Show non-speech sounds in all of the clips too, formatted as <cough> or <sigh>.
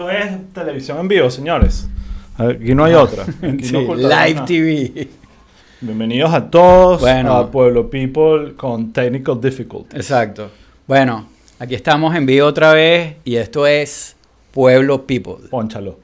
Esto es televisión en vivo, señores. Aquí no hay otra. <laughs> Aquí Sí, no ocultamos live nada. TV. Bienvenidos a todos Bueno. a Pueblo People con Technical Difficulties. Exacto. Bueno, aquí estamos en vivo otra vez y esto es Pueblo People. Pónchalo.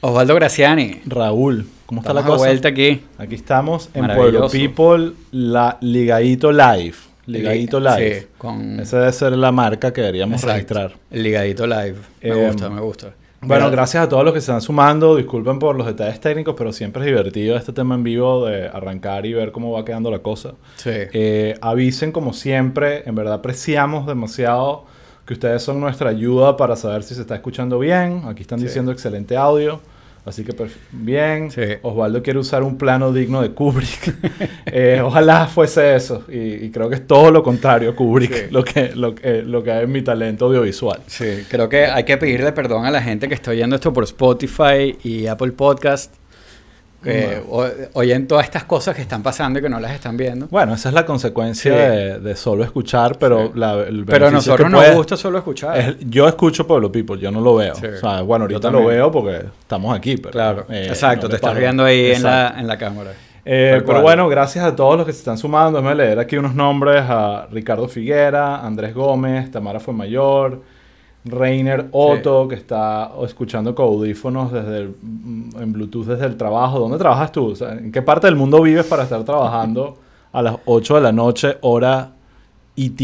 Osvaldo Graciani. Raúl, ¿cómo está Estamos la cosa? vuelta aquí. Aquí estamos en. Pueblo People, la Ligadito Live. Ligadito Live. Sí, con... Esa debe ser la marca que deberíamos Exacto. registrar. Ligadito live. Me Eh, gusta, me gusta. Bueno, Mira, gracias a todos los que se están sumando. Disculpen por los detalles técnicos, pero siempre es divertido este tema en vivo de arrancar y ver cómo va quedando la cosa. Sí. Eh, avisen como siempre, en verdad apreciamos demasiado que ustedes son nuestra ayuda para saber si se está escuchando bien. Aquí están Sí. diciendo excelente audio, así que perf- bien. Sí. Osvaldo quiere usar un plano digno de Kubrick. <laughs> Eh, ojalá fuese eso, y, y creo que es todo lo contrario Kubrick, Sí. lo, que, lo, que, lo que es mi talento audiovisual. Sí, creo que hay que pedirle perdón a la gente que está oyendo esto por Spotify y Apple Podcast. Que o- oyen todas estas cosas que están pasando y que no las están viendo. Bueno, esa es la consecuencia Sí. de, de solo escuchar, pero Sí. la, el Pero a nosotros que nos gusta solo escuchar. Es- yo escucho Pueblo People, yo no lo veo. Sí. O sea, bueno, ahorita lo veo porque estamos aquí. Pero, Claro, eh, exacto, no te estás viendo ahí en la, en la cámara. Eh, pero bueno, gracias a todos los que se están sumando. Déjame leer aquí unos nombres a Ricardo Figuera, Andrés Gómez, Tamara Fuemayor, Reiner Otto, que está escuchando con audífonos desde el- mm, en Bluetooth desde el trabajo. ¿Dónde trabajas tú? O sea, ¿En qué parte del mundo vives para estar trabajando <laughs> a las 8 de la noche, hora ET?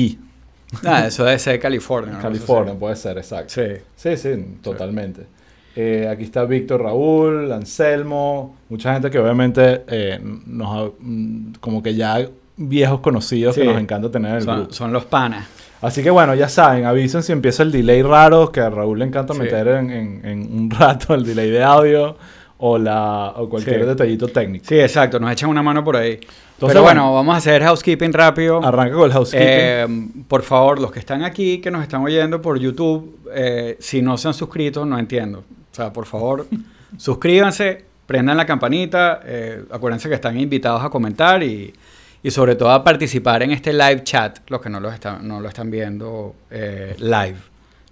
Nada, eso debe ser California. ¿no? California, puede ser, exacto. sí. Sí, sí, totalmente. Eh, aquí está Víctor Raúl, Anselmo, mucha gente que obviamente eh, nos ha- mm, como que ya viejos conocidos que nos encanta tener en el Son, grupo. son los panas. Así que bueno, ya saben, avisen si empieza el delay raro, que a Raúl le encanta Sí. meter en, en- en un <laughs> rato el delay de audio o, la, o cualquier Sí. detallito técnico. Sí, exacto, nos echan una mano por ahí. Entonces, Pero bueno, bueno, vamos a hacer housekeeping rápido. Arranca con el housekeeping. Eh, por favor, los que están aquí, que nos están oyendo por YouTube, eh, si no se han suscrito, no entiendo. O sea, por favor, <laughs> suscríbanse, prendan la campanita, eh, acuérdense que están invitados a comentar y, y sobre todo a participar en este live chat, los que no lo están, no lo están viendo eh, live.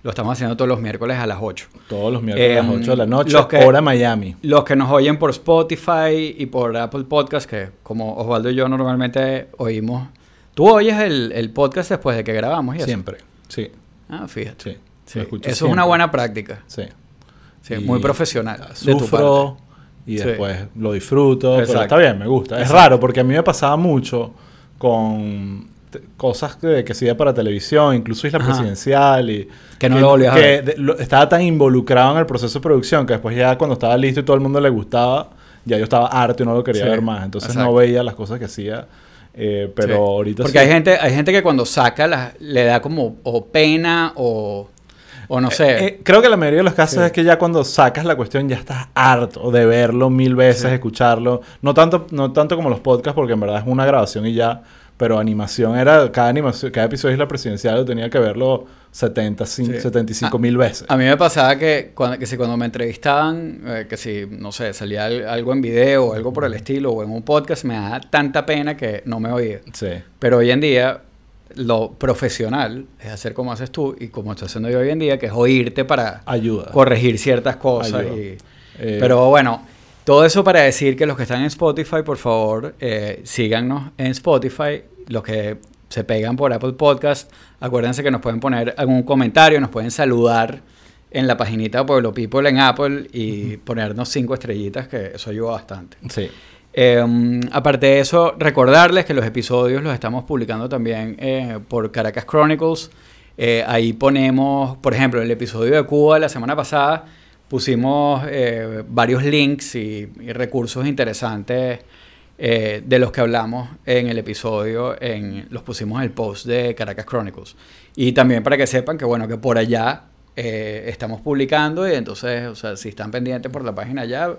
Lo estamos haciendo todos los miércoles a las 8. Todos los miércoles a las eh, 8 de la noche, los que- hora Miami. Los que nos oyen por Spotify y por Apple Podcast, que como Osvaldo y yo normalmente oímos. Tú oyes el, el podcast después de que grabamos y eso. Siempre, sí, Ah, fíjate. sí. Sí, Eso es una buena práctica. Sí. Sí, Y muy profesional. Sufro y Sí. después lo disfruto. Pero está bien, me gusta. Es raro porque a mí me pasaba mucho con cosas que, que hacía para televisión, incluso Isla Ajá. Presidencial y Que no lo volvías a que ver. de- lo- estaba tan involucrado en el proceso de producción que después ya cuando estaba listo y todo el mundo le gustaba, ya yo estaba harto y no lo quería Sí, ver más. Entonces exacto. no veía las cosas que hacía. eh, pero Sí. ahorita Porque sí. hay gente, hay gente que cuando saca las- le da como o pena o, o no sé. Eh, creo que la mayoría de los casos Sí. es que ya cuando sacas la cuestión ya estás harto de verlo mil veces, Sí. escucharlo. No tanto, no tanto como los podcasts, porque en verdad es una grabación y ya. Pero animación era, cada animación, cada episodio de la presidencial yo tenía que verlo 70, cin- Sí. 75 mil veces. A mí me pasaba que cuando, que si cuando me entrevistaban, eh, que si, no sé, salía al- algo en video o algo por el estilo o en un podcast, me daba tanta pena que no me oía. Sí. Pero hoy en día, lo profesional es hacer como haces tú y como estoy haciendo yo hoy en día, que es oírte para Ayuda. corregir ciertas cosas. Y- Eh, Pero bueno, todo eso para decir que los que están en Spotify, por favor, eh, síganos en Spotify. Los que se pegan por Apple Podcast, acuérdense que nos pueden poner algún comentario, nos pueden saludar en la paginita de Pueblo People en Apple y ponernos cinco estrellitas, que eso ayuda bastante. Sí. Eh, aparte de eso, recordarles que los episodios los estamos publicando también eh, por Caracas Chronicles. Eh, ahí ponemos, por ejemplo, el episodio de Cuba la semana pasada, pusimos eh, varios links y, recursos interesantes de los que hablamos en el episodio, en, los pusimos en el post de Caracas Chronicles. Y también para que sepan que, bueno, que por allá estamos publicando y entonces, o sea, si están pendientes por la página allá,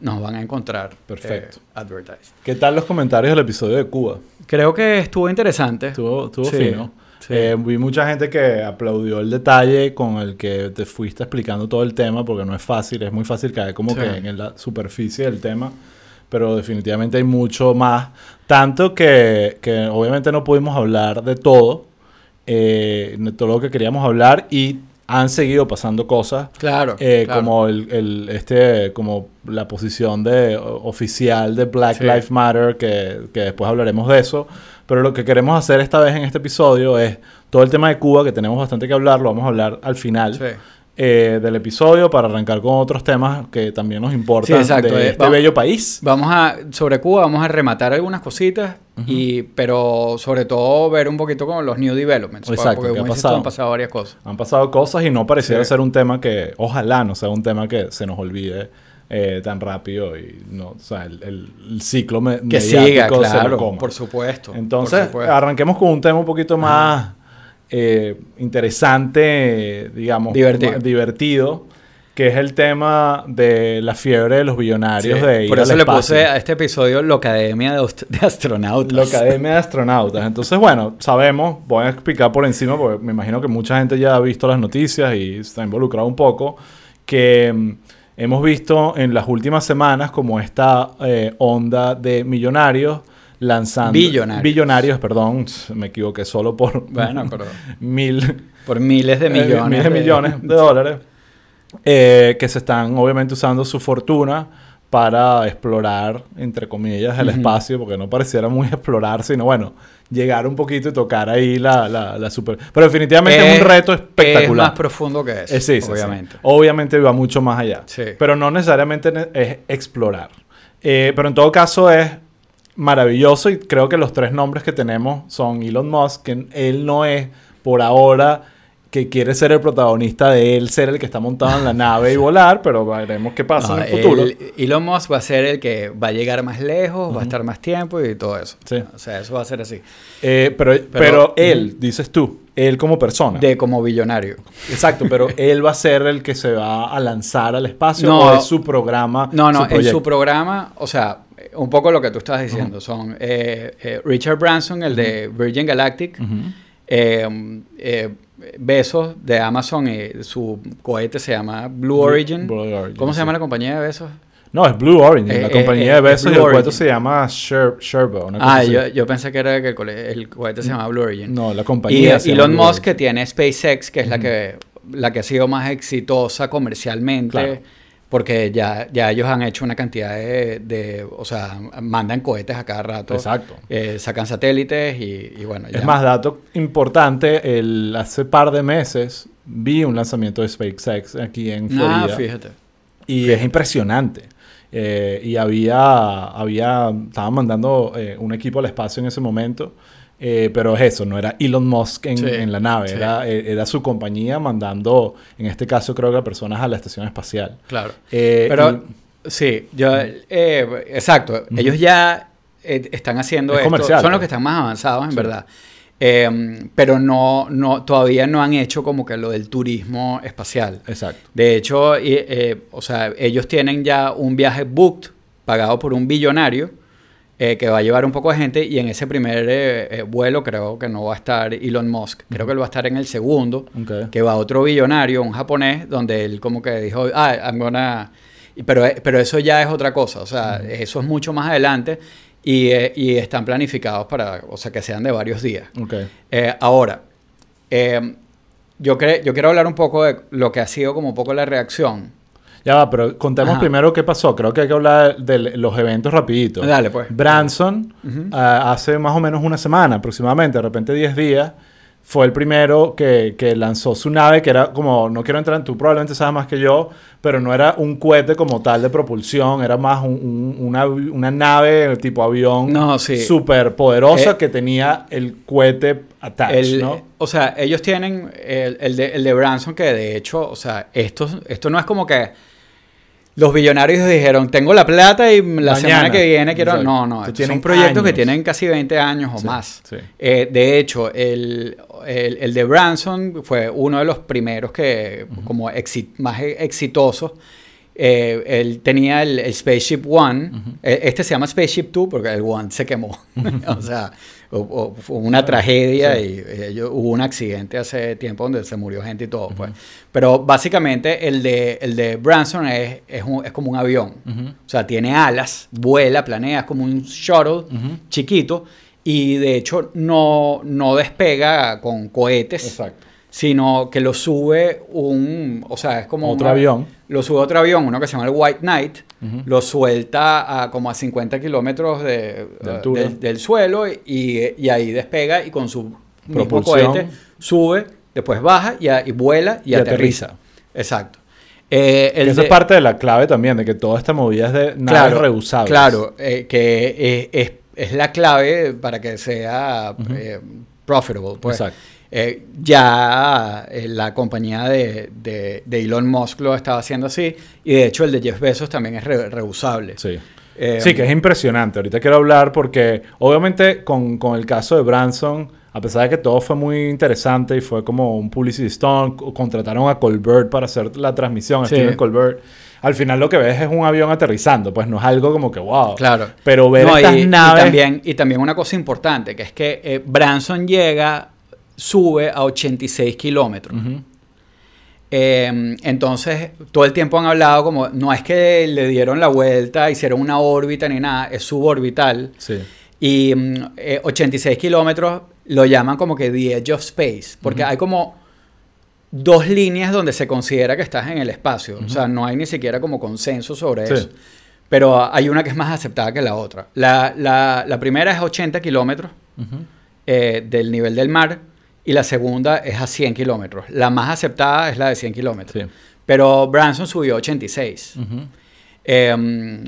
nos van a encontrar. Perfecto. eh, advertised. ¿Qué tal los comentarios del episodio de Cuba? Creo que estuvo interesante. Estuvo, estuvo Sí, fino. sí. Eh, vi mucha gente que aplaudió el detalle con el que te fuiste explicando todo el tema, porque no es fácil, es muy fácil caer como Sí. que en la superficie del tema. pero definitivamente hay mucho más. Tanto que, que obviamente no pudimos hablar de todo, eh, de todo lo que queríamos hablar y han seguido pasando cosas. Claro, eh, claro. Como el, el- este, como la posición de o- oficial de Black Sí. Lives Matter, que, que después hablaremos de eso. Pero lo que queremos hacer esta vez en este episodio es todo el tema de Cuba, que tenemos bastante que hablar, lo vamos a hablar al final Sí. Eh, del episodio para arrancar con otros temas que también nos importan Sí, exacto, de eh, este vamos- bello país. Vamos a, sobre Cuba, vamos a rematar algunas cositas, y, pero sobre todo ver un poquito como los new developments. Exacto, porque ¿qué ha pasado? han pasado varias cosas. Han pasado cosas y no pareciera Sí. ser un tema que, ojalá no sea un tema que se nos olvide eh, tan rápido y no, o sea, el, el- el ciclo me, Que mediático siga, se lo claro, coma. por supuesto. Entonces, por supuesto. arranquemos con un tema un poquito más eh, interesante, digamos, Divertido. divertido, que es el tema de la fiebre de los billonarios Sí, de ir por al eso le espacio. puse a este episodio la Academia de, de Astronautas. La Academia de Astronautas. Entonces, bueno, sabemos, voy a explicar por encima, porque me imagino que mucha gente ya ha visto las noticias y está involucrado un poco, que mm, hemos visto en las últimas semanas como esta eh, onda de millonarios lanzando... Billonarios. Billonarios, perdón, me equivoqué solo por Bueno, <laughs> pero mil... por miles de eh, millones. miles de millones de dólares. eh, que se están obviamente usando su fortuna para explorar, entre comillas, el Ujú. espacio, porque no pareciera muy <laughs> explorar, sino bueno, llegar un poquito y tocar ahí la, la, la super... Pero definitivamente es, un reto Es espectacular. más profundo que eso, Eh, sí, sí, sí. obviamente. Obviamente va mucho más allá. Sí. Pero no necesariamente ne- es explorar. Eh, pero en todo caso es maravilloso y creo que los tres nombres que tenemos son Elon Musk, que él no es por ahora que quiere ser el protagonista de él ser el que está montado en la nave y volar, pero veremos qué pasa No, en el futuro. el- Elon Musk va a ser el que va a llegar más lejos, va a estar más tiempo y todo eso. Sí. O sea, eso va a ser así. Eh, pero, pero, Pero- él, dices tú, él como persona. De como billonario. Exacto, pero <laughs> él va a ser el que se va a lanzar al espacio No. o es su programa. No, no, en su programa, o sea, un poco lo que tú estabas diciendo, son eh, eh, Richard Branson, el de Virgin Galactic, eh, eh, Besos de Amazon, y su cohete se llama Blue Origin. Blue Origin, ¿Cómo se llama la compañía de Besos? No, es Blue Origin, Eh, la eh, compañía eh, de besos y el cohete se llama Sher Sherbo. una cosa Ah, yo, yo pensé que era que el, cohete se llama Blue Origin. No, la Y compañía. se llama Elon Musk que tiene SpaceX, que es la que la que ha sido más exitosa comercialmente, Claro. Porque ya, ya ellos han hecho una cantidad de, de- o sea, mandan cohetes a cada rato, Exacto. eh, sacan satélites y, y bueno, ya. Es más, dato importante, el, hace par de meses vi un lanzamiento de SpaceX aquí en Florida. Ah, fíjate. Y es impresionante. Eh, y había, había, estaban mandando eh, un equipo al espacio en ese momento. Eh, pero es eso, no era Elon Musk en, Sí, en la nave, sí. era, eh, era su compañía mandando, en este caso creo que personas a la estación espacial. Claro. Eh, Pero y- sí, yo, eh, exacto, ellos ya están haciendo Es esto, comercial, son los pues. que están más avanzados en Sí. verdad. Eh, pero no, no, todavía no han hecho como que lo del turismo espacial. exacto. De hecho, o sea, ellos tienen ya un viaje booked, pagado por un billonario, eh, que va a llevar un poco de gente, y en ese primer eh, eh, vuelo creo que no va a estar Elon Musk, creo que él va a estar en el segundo, que va otro billonario, un japonés, donde él como que dijo, ah, I'm gonna... Pero, eh, pero eso ya es otra cosa, o sea, eso es mucho más adelante, y, y están planificados para, o sea, que sean de varios días. Ahora, yo, yo quiero hablar un poco de lo que ha sido como un poco la reacción. Ya va, pero contemos Ajá. primero qué pasó. Creo que hay que hablar de los eventos rapidito. Dale, pues. Branson, ah, hace más o menos una semana aproximadamente, de repente 10 días, fue el primero que, que lanzó su nave, que era como, no quiero entrar en, tú probablemente sabes más que yo, pero no era un cohete como tal de propulsión, era más un- un- una, una nave tipo avión No, sí. súper poderosa Eh, que tenía el cohete attached, ¿no? O sea, ellos tienen el, el de, el de Branson que de hecho, o sea, esto, esto no es como que los billonarios dijeron, tengo la plata y la Mañana. semana que viene quiero... Exacto. No, no, Que estos son proyectos que años. tienen casi 20 años o Sí, más. sí. Eh, de hecho, el, el, el de Branson fue uno de los primeros que, como más e- exitosos. eh, él tenía el, el Spaceship One. Eh, Este se llama Spaceship 2 porque el One se quemó. <laughs> o sea, o- o fue una tragedia sí. y eh, hubo un accidente hace tiempo donde se murió gente y todo. pues. Pero básicamente el de, el de Branson es, es, un- es como un avión. O sea, tiene alas, vuela, planea, es como un shuttle chiquito. Y de hecho no, no despega con cohetes Exacto. Sino que lo sube un, o sea, es como Otro una- avión. Lo sube otro avión, uno que se llama el White Knight, lo suelta a como a 50 kilómetros de, De eh, del, del suelo y, y ahí despega y con su mismo cohete sube, después baja y, a- y vuela y, Y aterriza. aterriza. Exacto. Eh, el de- es parte de la clave también, de que toda esta movida es de claro. Claro, eh, que es, es- es la clave para que sea eh, profitable. Pues. Exacto. Eh, ya eh, la compañía de, de- de Elon Musk lo estaba haciendo así y de hecho el de Jeff Bezos también es re- reusable. Sí. Eh, sí, que es impresionante. Ahorita quiero hablar porque, obviamente, con, con el caso de Branson, a pesar de que todo fue muy interesante y fue como un publicity stunt, co- contrataron a Colbert para hacer la transmisión, a Sí. Steven Colbert. Al final lo que ves es un avión aterrizando, pues no es algo como que wow. Claro. Pero ver No, estas y, y naves. también, y también una cosa importante, que es que eh, Branson llega, sube a 86 kilómetros. Ujú. Eh, entonces, todo el tiempo han hablado como, no es que le dieron la vuelta, hicieron una órbita ni nada, es suborbital. Sí. Y mm, eh, 86 kilómetros lo llaman como que the edge of space, porque hay como dos líneas donde se considera que estás en el espacio. O sea, no hay ni siquiera como consenso sobre Sí. eso. Pero hay una que es más aceptada que la otra. La, la- la primera es 80 kilómetros eh, del nivel del mar y la segunda es a 100 kilómetros. La más aceptada es la de 100 kilómetros. Sí. Pero Branson subió 86 Ujú. eh,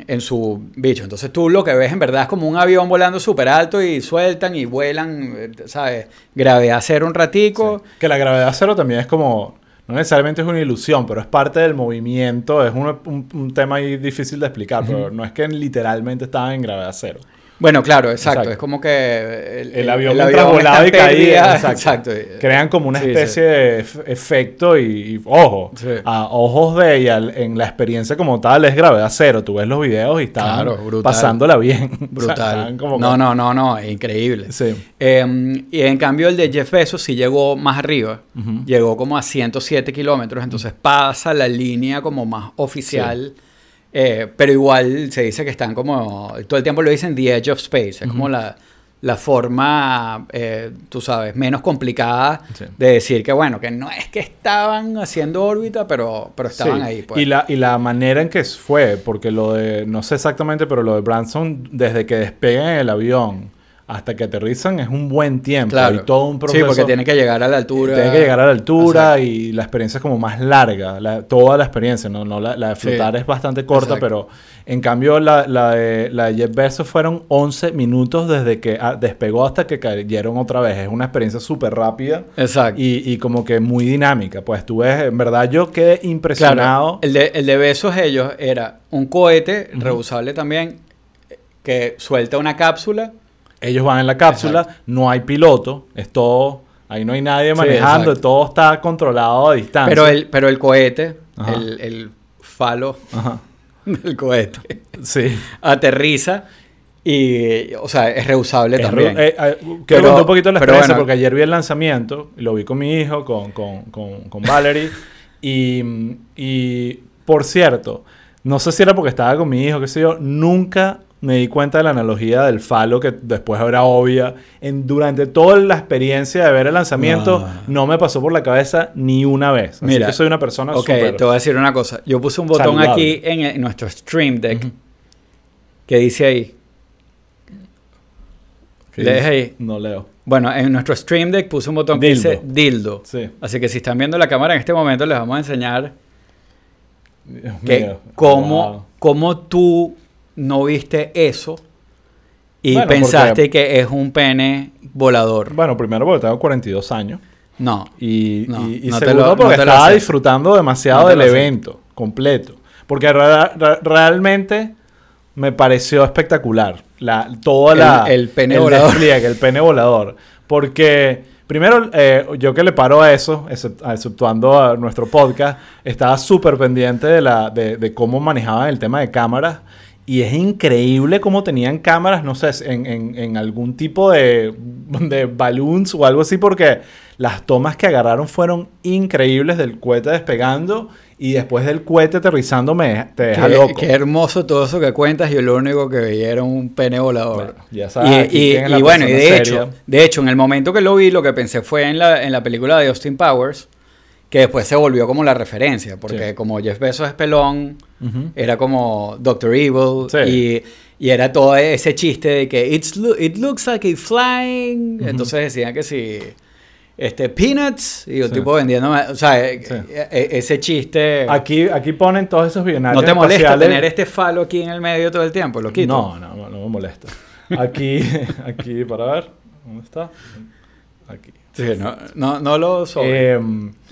en su bicho. Entonces tú lo que ves en verdad es como un avión volando súper alto y sueltan y vuelan, eh, ¿sabes? Gravedad cero un ratico. Que la gravedad cero también es como. No necesariamente es una ilusión, pero es parte del movimiento. Es un, un- un tema ahí difícil de explicar, pero no es que literalmente estaban en gravedad cero. Bueno, claro, exacto. Exacto. Es como que el, El avión el mientras avión volaba y caía. <laughs> Exacto. Exacto. Crean como una Sí, sí. especie de ef- efecto y, y, ojo, Sí. a ojos de ella, en la experiencia como tal es gravedad cero. Tú ves los videos y Claro, brutal. pasándola bien. <laughs> O sea, Brutal. como no, no, no, no, es increíble. Sí. Eh, y en cambio el de Jeff Bezos sí llegó más arriba, llegó como a 107 kilómetros, entonces pasa la línea como más oficial, eh, pero igual se dice que están como, todo el tiempo lo dicen the edge of space, es como la, la forma, eh, tú sabes, menos complicada Sí. de decir que bueno, que no es que estaban haciendo órbita, pero, pero estaban Sí. ahí. Pues. Y, la, y la manera en que fue, porque lo de, no sé exactamente, pero lo de Branson, desde que despegan el avión hasta que aterrizan es un buen tiempo. Claro. Hay todo un proceso. Sí, porque tiene que llegar a la altura. Tiene que llegar a la altura Exacto. y la experiencia es como más larga, la- toda la experiencia, no, no la, la de Sí. flotar es bastante corta, Exacto. pero en cambio la, la de, la de Jeff Bezos fueron 11 minutos desde que ah, despegó hasta que cayeron otra vez. Es una experiencia súper rápida Exacto. y, y como que muy dinámica. Pues tú ves, en verdad yo quedé Claro, impresionado. el de, el de Besos ellos era un cohete reusable también que suelta una cápsula. Ellos van en la cápsula, no hay piloto, es todo, ahí no hay nadie manejando, todo está controlado a distancia. Pero el, pero el cohete, Ajá. el, el falo Ajá. <laughs> del cohete, Sí. aterriza y, o sea, es reusable Es también. ru- eh, eh, quiero Pero- contar un poquito la experiencia bueno. porque ayer vi el lanzamiento, lo vi con mi hijo, con, con, con, con Valerie. <laughs> y, y, por cierto, no sé si era porque estaba con mi hijo, qué sé yo, nunca me di cuenta de la analogía del falo que después era obvia. En, durante toda la experiencia de ver el lanzamiento, No. no, me pasó por la cabeza ni una vez. Así Mira, que soy una persona ok, te voy a decir una cosa. Yo puse un botón Saludable. aquí en, el- en nuestro Stream Deck Ujú. que dice ahí. ¿Qué ¿Lees ahí? No leo. Bueno, en nuestro Stream Deck puse un botón que dice dildo. Sí. Así que si están viendo la cámara en este momento, les vamos a enseñar Dios que mío. cómo, Wow. cómo tú no viste eso y Bueno, pensaste porque- que es un pene volador. Bueno, primero porque tengo 42 años. No. Y, No, y, y no te segundo lo- porque no estaba disfrutando demasiado del evento completo. Porque realmente me pareció espectacular. La, toda El- la, el pene volador. despliegue, el pene volador. Porque Primero, eh, yo que le paro a eso, except- exceptuando a nuestro podcast, estaba súper pendiente de, la, de, de cómo manejaban el tema de cámaras. Y es increíble cómo tenían cámaras, no sé, en, en- en algún tipo de, de balloons o algo así, porque las tomas que agarraron fueron increíbles del cohete despegando y después del cohete aterrizando me, te deja Qué, loco. qué hermoso todo eso que cuentas. Yo lo único que veía era un pene volador. Bueno, ya sabes, y bueno, y de seria. hecho, de hecho, en el momento que lo vi, lo que pensé fue en la, en la película de Austin Powers, que después se volvió como la referencia, porque Sí. como Jeff Bezos es pelón, era como Doctor Evil Sí. y, y era todo ese chiste de que It's lo- it looks like it's flying. Entonces decían que si este peanuts y Sí. tipo vendiendo, o sea, eh, eh, eh, ese chiste. Aquí, aquí ponen todos esos billonarios ¿No te molesta espaciales. tener este falo aquí en el medio todo el tiempo? Lo quito. No, no, no me molesta. Aquí, <laughs> aquí, para ver, ¿dónde está? Aquí. Sí, no, no, no lo. Eh,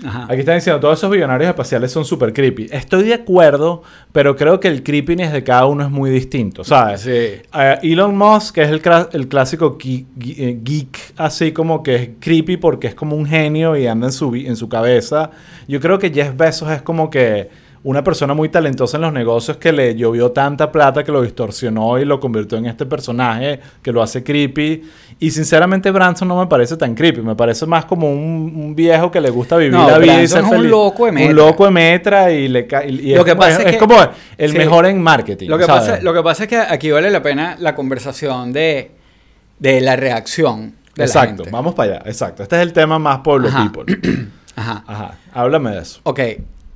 Ajá. aquí están diciendo, todos esos billonarios espaciales son súper creepy. Estoy de acuerdo, pero creo que el creepiness de cada uno es muy distinto, ¿sabes? Sí. Eh, Elon Musk, que es el, el clásico geek, eh, geek, así como que es creepy porque es como un genio y anda en su, en su cabeza. Yo creo que Jeff Bezos es como que una persona muy talentosa en los negocios que le llovió tanta plata que lo distorsionó y lo convirtió en este personaje que lo hace creepy. Y sinceramente Branson no me parece tan creepy, me parece más como un, un viejo que le gusta vivir No, la vida y Branson ser es un loco de metra. Un loco de metra y le ca- y- y Lo es que como- pasa es, es es que- como el sí. mejor en marketing. Lo que, ¿sabes? pasa, lo que pasa es que aquí vale la pena la conversación de, de la reacción de la Exacto, gente. vamos para allá, exacto. Este es el tema más pueblo Ajá. people. <clears throat> Ajá. Ajá, háblame de eso. Ok,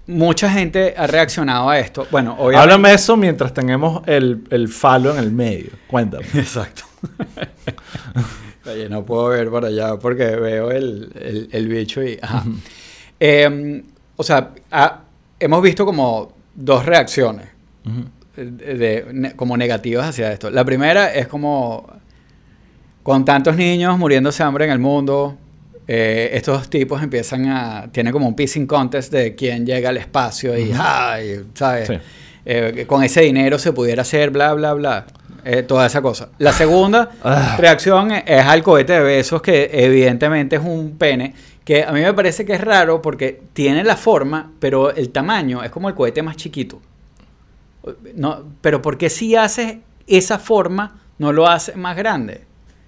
mucha gente ha reaccionado a esto. Bueno, obviamente... Háblame eso mientras tengamos el, el falo en el medio. Cuéntame. <laughs> Exacto. <laughs> Oye, no puedo ver para allá porque veo el, el- el bicho y... Ajá. Eh, o sea, ha- hemos visto como dos reacciones eh, de, de- ne- como negativas hacia esto. La primera es como con tantos niños muriéndose de hambre en el mundo, eh, estos tipos empiezan a... Tienen como un pissing contest de quién llega al espacio y... ay, ¿sabes? Sí. Eh, con ese dinero se pudiera hacer bla, bla, bla. Eh, toda esa cosa. La segunda <laughs> Ah. reacción es, es al cohete de besos, que evidentemente es un pene, que a mí me parece que es raro porque tiene la forma, pero el tamaño es como el cohete más chiquito. No, pero ¿por qué si haces esa forma no lo haces más grande?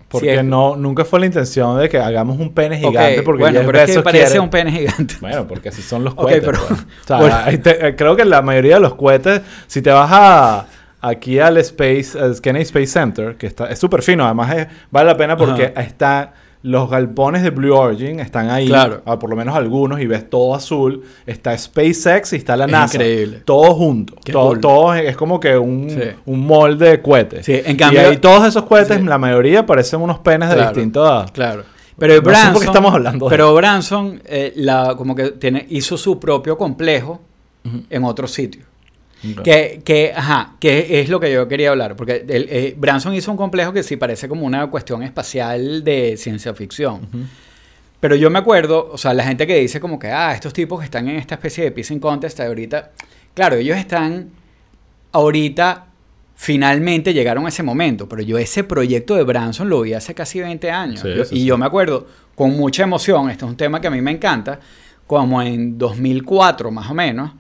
Porque es- no, nunca fue la intención de que hagamos un pene gigante. porque bueno, pero es que parece un pene gigante. Bueno, porque así son los cohetes. pero- pues. O sea, bueno. ahí te- eh, creo que la mayoría de los cohetes, si te vas a, aquí al Space, al Kennedy Space Center, que está, es súper fino, además es- vale la pena porque está, los galpones de Blue Origin están ahí, Claro. ah, por lo menos algunos, y ves todo azul. Está SpaceX y está la Es NASA. increíble. Todo junto. Qué Todo, cool. todo es, como que un, Sí. un molde de cohetes. Sí, en cambio- y ahí todos esos cohetes, Sí. la mayoría parecen unos penes de distinto a... Claro. Pero No sé por qué Branson, estamos hablando de pero Branson eh, la, como que tiene, hizo su propio complejo en otro sitio. Que, que, ajá, que es lo que yo quería hablar, porque el, eh, Branson hizo un complejo que sí parece como una cuestión espacial de ciencia ficción. Pero yo me acuerdo, o sea, la gente que dice como que, ah, estos tipos que están en esta especie de pissing contest ahorita, claro, ellos están ahorita, finalmente llegaron a ese momento, pero yo ese proyecto de Branson lo vi hace casi 20 años. Sí, Yo- sí, y sí. yo me acuerdo con mucha emoción, este es un tema que a mí me encanta, como en 2004 más o menos,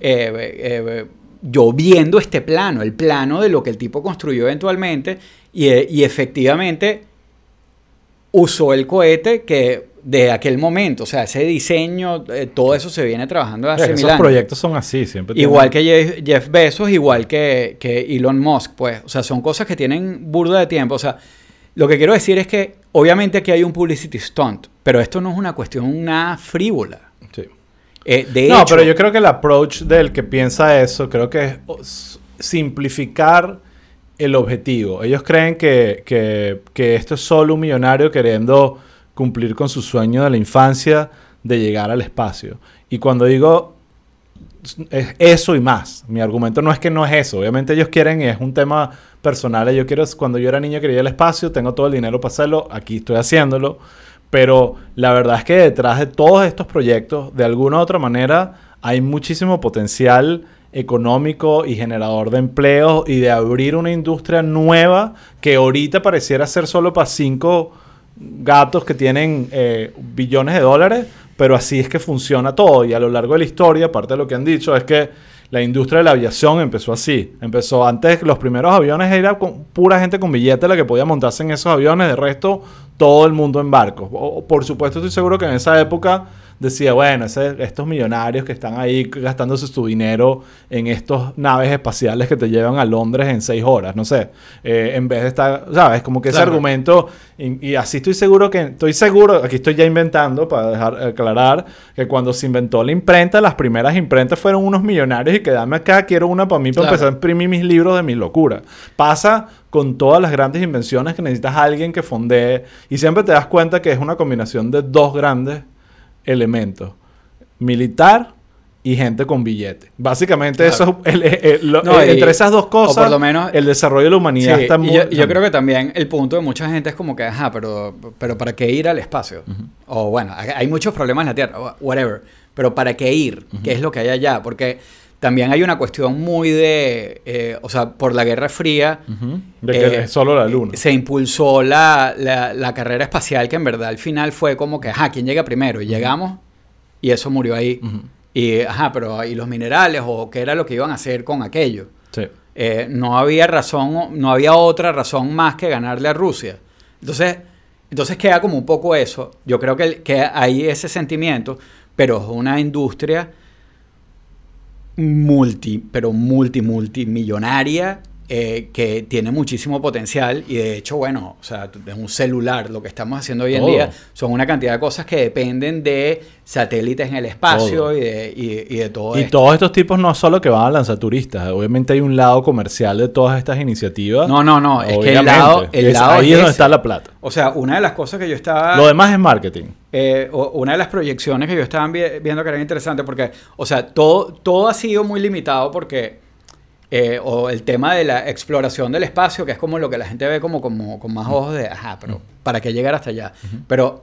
eh, eh, yo viendo este plano, el plano de lo que el tipo construyó eventualmente, y, eh, y efectivamente usó el cohete que de aquel momento, o sea, ese diseño, eh, todo eso se viene trabajando hace que mil esos años. proyectos son así, siempre. Igual tienen- que Jeff, Bezos, igual que, que Elon Musk, pues. O sea, son cosas que tienen burda de tiempo. O sea, lo que quiero decir es que obviamente aquí hay un publicity stunt, pero esto no es una cuestión nada frívola. Eh, de no, hecho, pero yo creo que el approach del que piensa eso, creo que es simplificar el objetivo. Ellos creen que, que- que esto es solo un millonario queriendo cumplir con su sueño de la infancia de llegar al espacio. Y cuando digo es eso y más, mi argumento no es que no es eso. Obviamente ellos quieren y es un tema personal. Yo quiero, cuando yo era niño quería ir al espacio, tengo todo el dinero para hacerlo, aquí estoy haciéndolo. Pero la verdad es que detrás de todos estos proyectos, de alguna u otra manera, hay muchísimo potencial económico y generador de empleos y de abrir una industria nueva que ahorita pareciera ser solo para cinco gatos que tienen eh, billones de dólares, pero así es que funciona todo. Y a lo largo de la historia, aparte de lo que han dicho, es que la industria de la aviación empezó así. Empezó antes, los primeros aviones era pura gente con billete la que podía montarse en esos aviones, de resto todo el mundo en barcos. Por supuesto, estoy seguro que en esa época decía, bueno, ese- estos millonarios que están ahí gastándose su dinero en estas naves espaciales que te llevan a Londres en seis horas, no sé, Eh, en vez de estar, ¿sabes? Como que ese argumento, y, y así estoy seguro que, estoy seguro, aquí estoy ya inventando para dejar aclarar, que cuando se inventó la imprenta, las primeras imprentas fueron unos millonarios y que dame acá, quiero una para mí para Claro. empezar a imprimir mis libros de mi locura. Pasa con todas las grandes invenciones que necesitas a alguien que fondee y siempre te das cuenta que es una combinación de dos grandes elementos, militar y gente con billete. Básicamente Claro. eso es el- el- y- entre esas dos cosas, por lo menos- el desarrollo de la humanidad Sí, está muy yo, yo creo que también el punto de mucha gente es como que, ajá, pero, pero ¿para qué ir al espacio? O bueno, hay muchos problemas en la Tierra, whatever, pero ¿para qué ir? ¿Qué es lo que hay allá? Porque también hay una cuestión muy de, eh, o sea, por la Guerra Fría, de que eh, es solo la luna. se impulsó la, la- la carrera espacial que en verdad al final fue como que, ajá, ¿quién llega primero? Y llegamos y eso murió ahí. Y, ajá, pero ¿y los minerales? ¿O qué era lo que iban a hacer con aquello? Sí. Eh, no había razón, no había otra razón más que ganarle a Rusia. Entonces, entonces queda como un poco eso. Yo creo que, que hay ese sentimiento, pero es una industria multi, pero multi, multimillonaria eh, que tiene muchísimo potencial y de hecho, bueno, o sea, es un celular, lo que estamos haciendo hoy en Todo. día son una cantidad de cosas que dependen de satélites en el espacio y de, y- y de todo Y esto. todos estos tipos no solo que van a lanzar turistas, obviamente hay un lado comercial de todas estas iniciativas. No, no, no, es que el lado, el Es- lado ahí es es donde está la plata. O sea, una de las cosas que yo estaba... Lo demás es marketing. eh, una de las proyecciones que yo estaba vi- viendo que era interesante porque, o sea, todo, todo ha sido muy limitado porque... eh, o el tema de la exploración del espacio, que es como lo que la gente ve como, como con más ojos de, ajá, pero ¿para qué llegar hasta allá? Pero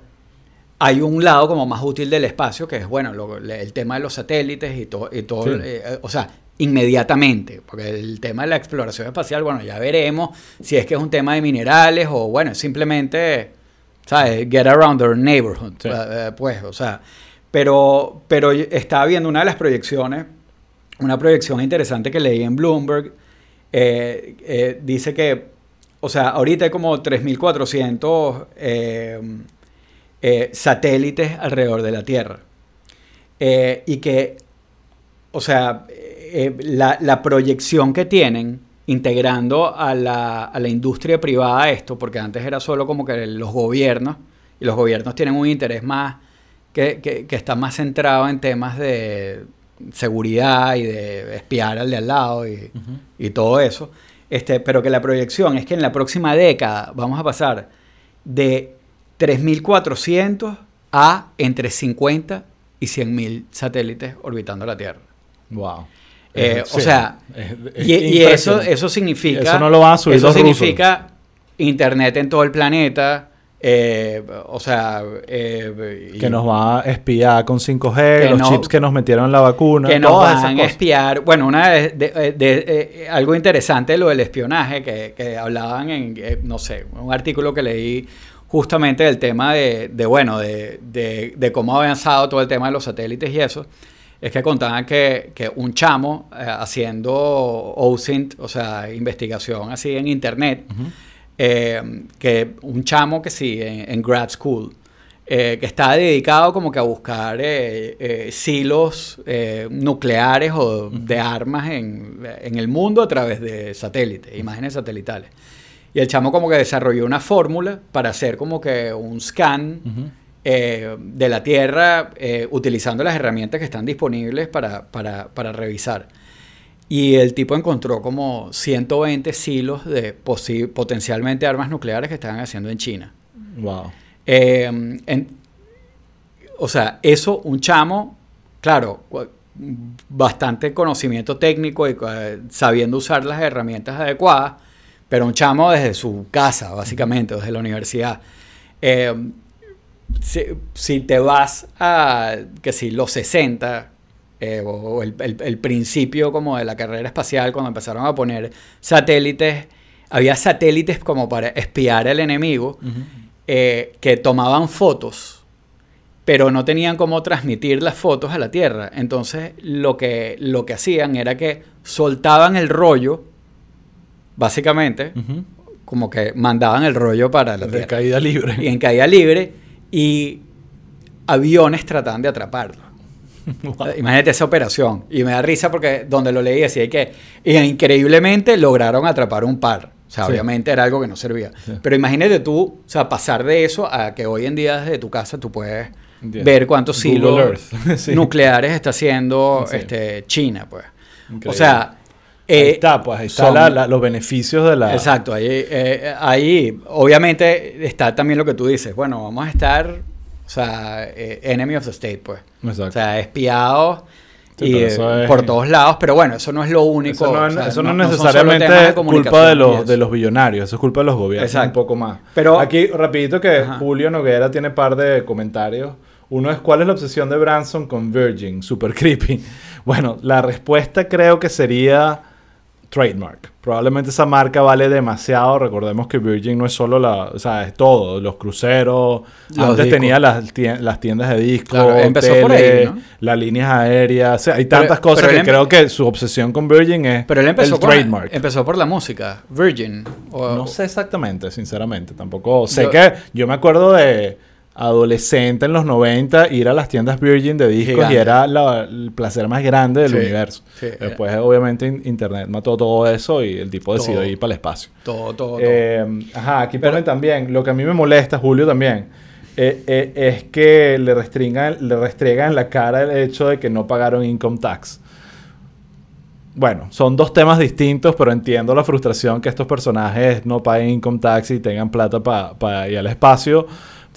hay un lado como más útil del espacio, que es, bueno, lo- el tema de los satélites y, todo y todo, Sí. eh, eh, o sea, inmediatamente, porque el tema de la exploración espacial, bueno, ya veremos si es que es un tema de minerales o, bueno, simplemente, ¿sabes? Get around their neighborhood, Sí. eh, pues, o sea, pero, pero estaba viendo una de las proyecciones, una proyección interesante que leí en Bloomberg, eh, eh, dice que, o sea, ahorita hay como 3.400 eh, satélites alrededor de la Tierra. Y que, o sea, la, la proyección que tienen integrando a la, a la industria privada esto, porque antes era solo como que los gobiernos, y los gobiernos tienen un interés más que, que está más centrado en temas de seguridad y de espiar al de al lado y, y todo eso. Este, pero que la proyección es que en la próxima década vamos a pasar de 3.400 a entre 50 y 100.000 satélites orbitando la Tierra. Wow. Eh, Eh, o sea, Es- es y, y eso, eso significa... Eso no lo van a subir Eso los rusos. significa internet en todo el planeta. Eh, o sea... eh, Que nos va a espiar con 5G, Que los no- chips que nos metieron en la vacuna. que nos todas esas van a espiar. Bueno, una de, de- de- de- eh, algo interesante lo del espionaje que, que hablaban en, eh, no sé, un artículo que leí justamente del tema de, de, bueno, de, cómo ha avanzado todo el tema de los satélites y eso, es que contaban que, que un chamo haciendo OSINT, o sea, investigación así en internet, eh, que un chamo que sí, en, en grad school, eh, que está dedicado como que a buscar eh, silos nucleares o de armas en, en el mundo a través de satélites, imágenes satelitales. Y el chamo como que desarrolló una fórmula para hacer como que un scan eh, de la Tierra eh, utilizando las herramientas que están disponibles para, para, para revisar. Y el tipo encontró como 120 silos de potencialmente armas nucleares que estaban haciendo en China. Wow. Eh, en- o sea, eso, un chamo, claro, bastante conocimiento técnico y eh, sabiendo usar las herramientas adecuadas, pero un chamo desde su casa, básicamente, desde la universidad. Eh, si, si te vas a, que si los 60, eh, o, el, el- el principio como de la carrera espacial, cuando empezaron a poner satélites, había satélites como para espiar al enemigo, eh, que tomaban fotos, pero no tenían cómo transmitir las fotos a la Tierra. Entonces lo que, lo que hacían era que soltaban el rollo, básicamente, como que mandaban el rollo para la Tierra. caída libre. Y en caída libre, y aviones trataban de atraparlo. <laughs> Wow. Imagínate esa operación. Y me da risa porque donde lo leí decía que increíblemente lograron atrapar un par. O sea, Sí. obviamente era algo que no servía. Sí. Pero imagínate tú, o sea, pasar de eso a que hoy en día desde tu casa tú puedes Entiendo. ver cuántos silos. <laughs> Sí. nucleares está haciendo este, China, pues. Increíble. O sea, ahí eh, está, pues ahí está son- la- la- los beneficios de la... Exacto, ahí, eh, ahí obviamente está también lo que tú dices. Bueno, vamos a estar, o sea, eh, enemy of the state, pues. Exacto. O sea, espiados Sí, y, eh, es- por todos lados, pero bueno, eso no es lo único. Eso no, o es- sea, eso no, no- es no son solo necesariamente de culpa de los, de los billonarios, eso es culpa de los gobiernos Exacto. un poco más. Pero- Aquí, rapidito que Ajá. Julio Noguera tiene par de comentarios. Uno es, ¿cuál es la obsesión de Branson con Virgin? Super creepy. <laughs> Bueno, la respuesta creo que sería trademark. Probablemente esa marca vale demasiado. Recordemos que Virgin no es solo la... O sea, es todo. Los cruceros. Los Antes discos. tenía las, tien- las tiendas de discos. Claro, empezó por ahí, ¿no? Las líneas aéreas. O sea, hay Pero- tantas cosas pero que creo que su obsesión con Virgin es Pero él empezó, el con- trademark. empezó por la música, Virgin. o- No sé exactamente, sinceramente. Tampoco sé Yo- que yo me acuerdo de adolescente en los 90 ir a las tiendas Virgin de discos Gigante. y era la- el placer más grande del Sí, universo. sí, Después, obviamente, in- internet mató todo eso y el tipo decidió Todo. ir para el espacio. Todo, todo, todo. Eh, ajá, aquí Pero- ponen también, lo que a mí me molesta, Julio también, eh, eh, es que le restringan, le restriegan en la cara el hecho de que no pagaron income tax. Bueno, son dos temas distintos, pero entiendo la frustración que estos personajes no paguen income tax y tengan plata para ir al espacio.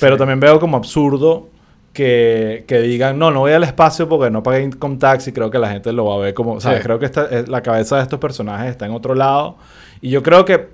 Pero también veo como absurdo que, que digan, no, no voy al espacio porque no pagué income tax y creo que la gente lo va a ver como, Sí. creo que esta, eh, la cabeza de estos personajes está en otro lado. Y yo creo que,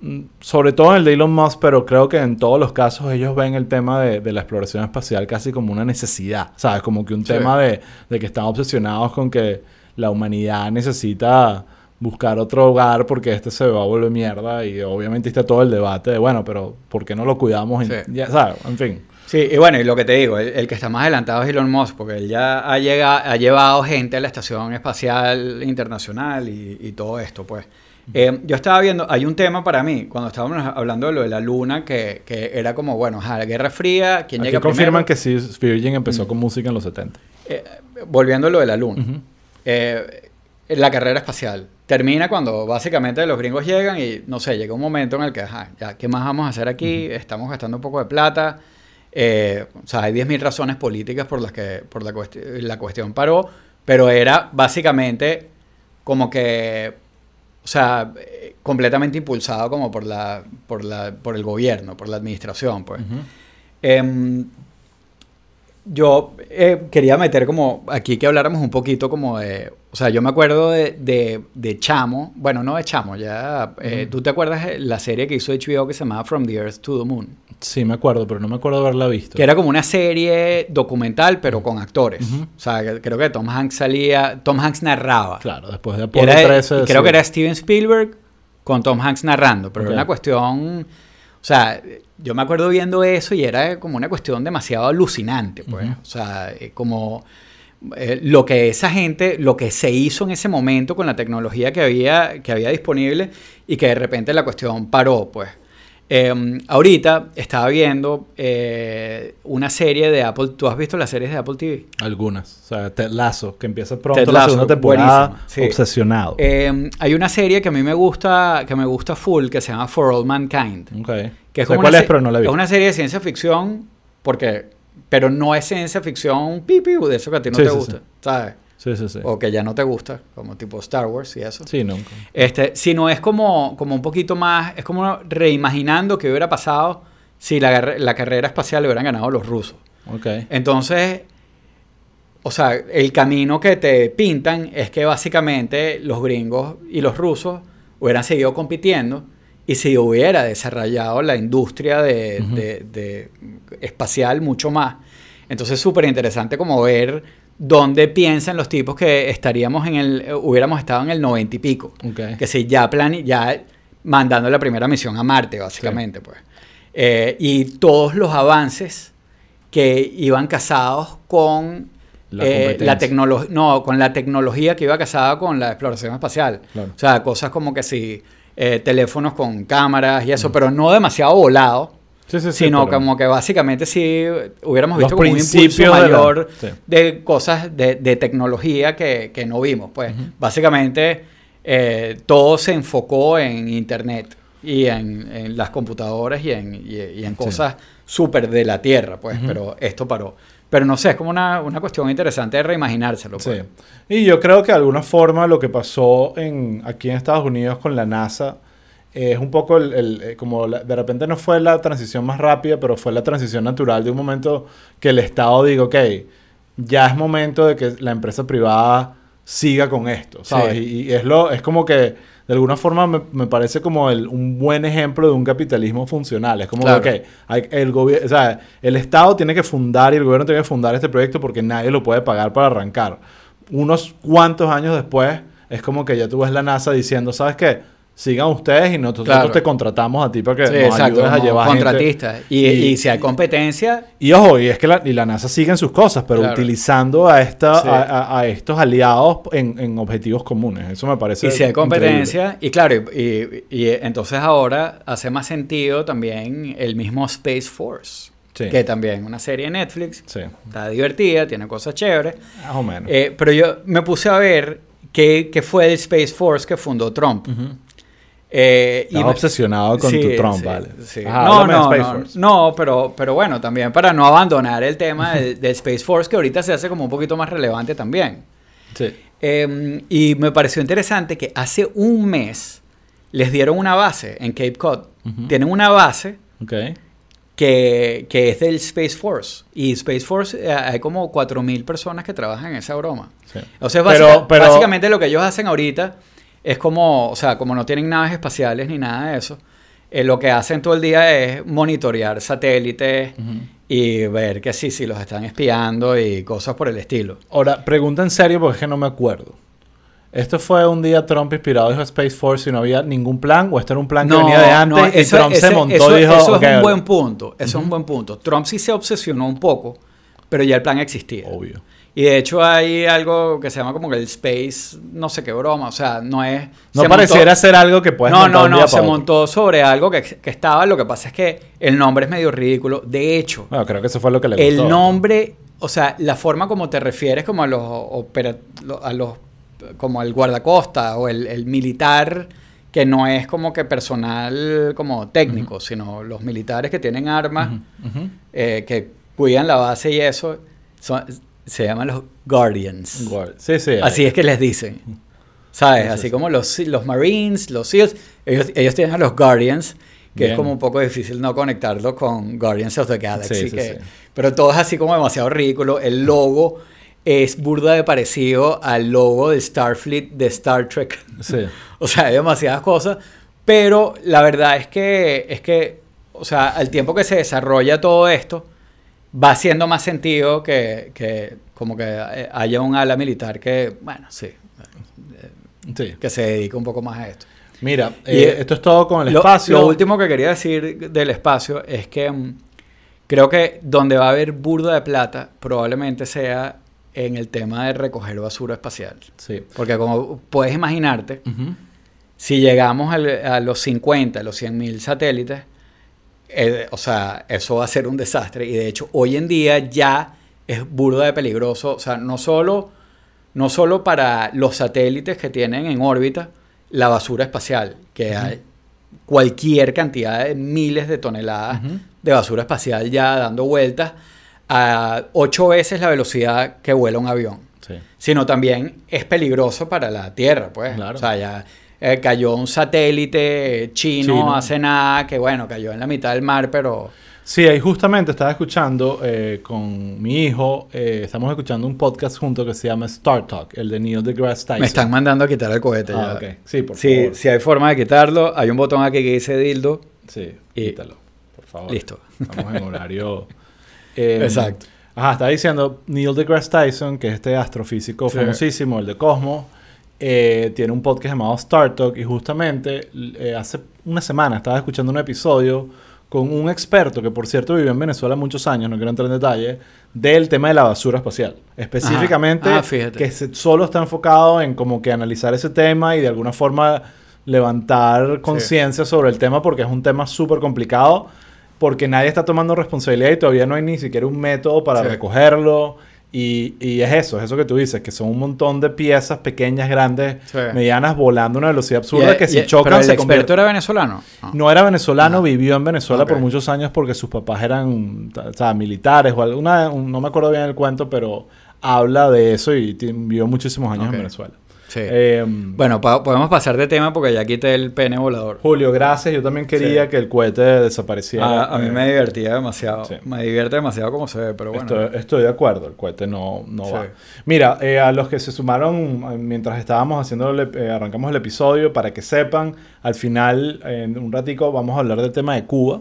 mm, sobre todo en el de Elon Musk, pero creo que en todos los casos ellos ven el tema de, de la exploración espacial casi como una necesidad, ¿sabes? Como que un Sí. tema de, de que están obsesionados con que la humanidad necesita buscar otro hogar porque este se va a volver mierda y obviamente está todo el debate de, bueno, pero ¿por qué no lo cuidamos? Sí. Ya, ¿sabes? En fin. Sí, y bueno, y lo que te digo, el, el que está más adelantado es Elon Musk, porque él ya ha, llegado, ha llevado gente a la Estación Espacial Internacional y, y todo esto, pues. Eh, yo estaba viendo, hay un tema para mí, cuando estábamos hablando de lo de la Luna, que, que era como, bueno, ajá, la Guerra Fría, ¿quién Aquí llega confirman primero? que sí, Virgin empezó con música en los 70. Eh, volviendo a lo de la Luna. Ujú. Eh, la carrera espacial termina cuando básicamente los gringos llegan y no sé, llega un momento en el que, ajá, ya, ¿qué más vamos a hacer aquí? Estamos gastando un poco de plata. Eh, o sea, hay 10.000 razones políticas por las que por la, cuesti- la cuestión paró, pero era básicamente como que, o sea, completamente impulsado como por la, por la, por el gobierno, por la administración, pues. Yo eh, quería meter como aquí que habláramos un poquito como de, o sea, yo me acuerdo de, de, de Chamo, bueno, no de Chamo, ya, eh. ¿tú te acuerdas de la serie que hizo HBO que se llamaba From the Earth to the Moon? Sí, me acuerdo, pero no me acuerdo haberla visto. Que era como una serie documental, pero con actores. O sea, creo que Tom Hanks salía, Tom Hanks narraba. Claro, después de Apolo era- 13. y creo sí. que era Steven Spielberg con Tom Hanks narrando, pero era una cuestión, o sea, yo me acuerdo viendo eso y era como una cuestión demasiado alucinante, pues, o sea, eh, como eh, lo que esa gente, lo que se hizo en ese momento con la tecnología que había, que había disponible y que de repente la cuestión paró, pues. Eh, ahorita estaba viendo eh, una serie de Apple. ¿Tú has visto las series de Apple TV? Algunas. O sea, Ted Lasso, que empieza pronto Ted la Lasso, segunda temporada. sí. Obsesionado. Eh, hay una serie que a mí me gusta, que me gusta full, que se llama For All Mankind. ok. Que es como cuál una es, pero no la vi. Es una serie de ciencia ficción, porque, pero no es ciencia ficción pipi de eso que a ti no Sí, te sí, gusta. ¿sabes? Sí, sí, sí. O que ya no te gusta, como tipo Star Wars y eso. Sí, nunca. Este, sino es como, como un poquito más, es como reimaginando qué hubiera pasado si la, la carrera espacial le hubieran ganado los rusos. Ok. Entonces, o sea, el camino que te pintan es que básicamente los gringos y los rusos hubieran seguido compitiendo y si hubiera desarrollado la industria de- de espacial mucho más. Entonces, súper interesante como ver dónde piensan los tipos que estaríamos en el, eh, hubiéramos estado en el noventa y pico. Ok. Que si ya, plane, ya mandando la primera misión a Marte, básicamente, pues. eh, y todos los avances que iban casados con La eh, la tecnología, no, con la tecnología que iba casada con la exploración espacial. Claro. O sea, cosas como que sí, eh, teléfonos con cámaras y eso, pero no demasiado volado, Sí, sí, sí, sino pero- como que básicamente sí hubiéramos visto como un impulso de la- mayor sí. de cosas de, de tecnología que, que no vimos. Pues básicamente eh, todo se enfocó en Internet y en, en las computadoras y en, y, y en cosas súper de la Tierra, pues, pero esto paró. Pero no sé, es como una, una cuestión interesante de reimaginárselo. Sí. Pues. Y yo creo que de alguna forma lo que pasó en, aquí en Estados Unidos con la NASA es un poco el, el- eh, como la- de repente no fue la transición más rápida, pero fue la transición natural de un momento que el Estado diga, ok, ya es momento de que la empresa privada siga con esto, ¿sabes? Sí. Y, y es, lo, es como que de alguna forma me, me parece como el- un buen ejemplo de un capitalismo funcional. Es como Claro. que, el, o sea, el Estado tiene que fundar y el gobierno tiene que fundar este proyecto porque nadie lo puede pagar para arrancar. Unos cuantos años después, es como que ya tú ves la NASA diciendo, ¿sabes qué? Sigan ustedes y nosotros Claro. te contratamos a ti para que Sí, nos exacto, ayudes a llevar gente. contratistas. Y, Y- y si hay competencia, Y ojo, y es que la, y la NASA sigue en sus cosas, pero Claro. utilizando a, esta, Sí. a, a- a estos aliados en, en objetivos comunes. Eso me parece Y si hay increíble. competencia, y claro, y, y- entonces ahora hace más sentido también el mismo Space Force, Sí. que también una serie de Netflix, está divertida, tiene cosas chéveres, más o menos. Eh, pero yo me puse a ver qué, qué fue el Space Force que fundó Trump. Eh, obsesionado con Sí, tu Trump, sí, vale. sí. Ajá, no, no, no, no, pero, pero bueno, también para no abandonar el tema del, <laughs> del Space Force, que ahorita se hace como un poquito más relevante también. Sí. Eh, y me pareció interesante que hace un mes les dieron una base en Cape Cod. Tienen una base que, que es del Space Force. Y Space Force eh, hay como 4.000 personas que trabajan en esa broma. Sí. O sea, Pero- básica- pero- básicamente lo que ellos hacen ahorita es como, o sea, como no tienen naves espaciales ni nada de eso, eh, lo que hacen todo el día es monitorear satélites y ver que sí, sí, los están espiando y cosas por el estilo. Ahora, pregunta en serio porque es que no me acuerdo. ¿Esto fue un día Trump inspirado dijo Space Force y no había ningún plan? ¿O este era un plan que venía de antes no, y eso- Trump se montó eso, y dijo... eso "Ok, es un buen punto, eso es un buen punto. Trump sí se obsesionó un poco, pero ya el plan existía. Obvio. Y de hecho hay algo que se llama como que el Space, no sé qué broma, o sea, no es... No se pareciera montó- ser algo que puedes no, montar no, un no, se otro. montó sobre algo que, que estaba, lo que pasa es que el nombre es medio ridículo. De hecho, Bueno, creo que eso fue lo que le el gustó. nombre, o sea, la forma como te refieres como a los, opera- a los como el guardacosta o el, el militar que no es como que personal como técnico, sino los militares que tienen armas, eh, que cuidan la base y eso, son- se llaman los Guardians. Guard- Sí, sí. Así es que les dicen. ¿Sabes? Sí, sí, Así sí. como los, los Marines, los SEALs, ellos, ellos tienen a los Guardians, que Bien. es como un poco difícil no conectarlo con Guardians of the Galaxy. Sí, sí, que- sí. Pero todo es así como demasiado ridículo. El logo es burda de parecido al logo de Starfleet de Star Trek. Sí. <laughs> O sea, hay demasiadas cosas. Pero la verdad es que, es que, o sea, al tiempo que se desarrolla todo esto, va haciendo más sentido que, que como que eh, haya un ala militar que, bueno, sí, sí. que se dedique un poco más a esto. Mira, Y, eh, eh, esto es todo con el Lo, espacio. lo último que quería decir del espacio es que mm, creo que donde va a haber burda de plata probablemente sea en el tema de recoger basura espacial. Sí. Porque como puedes imaginarte, si llegamos al- a los 50, a los 100 mil satélites, eh, o sea, eso va a ser un desastre. Y de hecho, hoy en día ya es burda de peligroso. O sea, no solo, no solo para los satélites que tienen en órbita la basura espacial, que hay cualquier cantidad de miles de toneladas de basura espacial ya dando vueltas a ocho veces la velocidad que vuela un avión Sí. sino también es peligroso para la Tierra, pues. Claro. O sea, ya eh, cayó un satélite chino, Chino. hace nada, que bueno, cayó en la mitad del mar, pero... Sí, ahí justamente estaba escuchando eh, con mi hijo, eh, estamos escuchando un podcast junto que se llama Star Talk, el de Neil deGrasse Tyson. Me están mandando a quitar el cohete Ah, ya. ok. Sí, por Sí, favor. si hay forma de quitarlo, hay un botón aquí que dice dildo. Sí, Y- quítalo, por favor. Listo. Estamos en horario... <laughs> eh, Exacto. Ajá, estaba diciendo Neil deGrasse Tyson, que es este astrofísico Sí. famosísimo, el de Cosmos, eh, tiene un podcast llamado Star Talk y justamente eh, hace una semana estaba escuchando un episodio con un experto que por cierto vivió en Venezuela muchos años, no quiero entrar en detalle, del tema de la basura espacial. Específicamente, Ah, que se- solo está enfocado en como que analizar ese tema y de alguna forma levantar conciencia sobre el tema porque es un tema súper complicado, porque nadie está tomando responsabilidad y todavía no hay ni siquiera un método para Sí. recogerlo. Y, y es eso, es eso que tú dices, que son un montón de piezas pequeñas, grandes, Sí. medianas, volando a una velocidad absurda Y- que y- si pero chocan el se experto convierten... era venezolano. No. No era venezolano, Ajá. vivió en Venezuela por muchos años porque sus papás eran o sea, militares o alguna, un- no me acuerdo bien el cuento, pero habla de eso y vivió muchísimos años en Venezuela. Sí. Eh, bueno, pa- podemos pasar de tema porque ya quité el pene volador. Julio, gracias. Yo también quería Sí. que el cohete desapareciera. Ah, a mí Eh, me divertía demasiado. Sí. Me divierte demasiado como se ve, pero bueno. Estoy, estoy de acuerdo, el cohete no, va. Mira, eh, a los que se sumaron eh, mientras estábamos haciendo, eh, arrancamos el episodio, para que sepan, al final, en un ratico, vamos a hablar del tema de Cuba.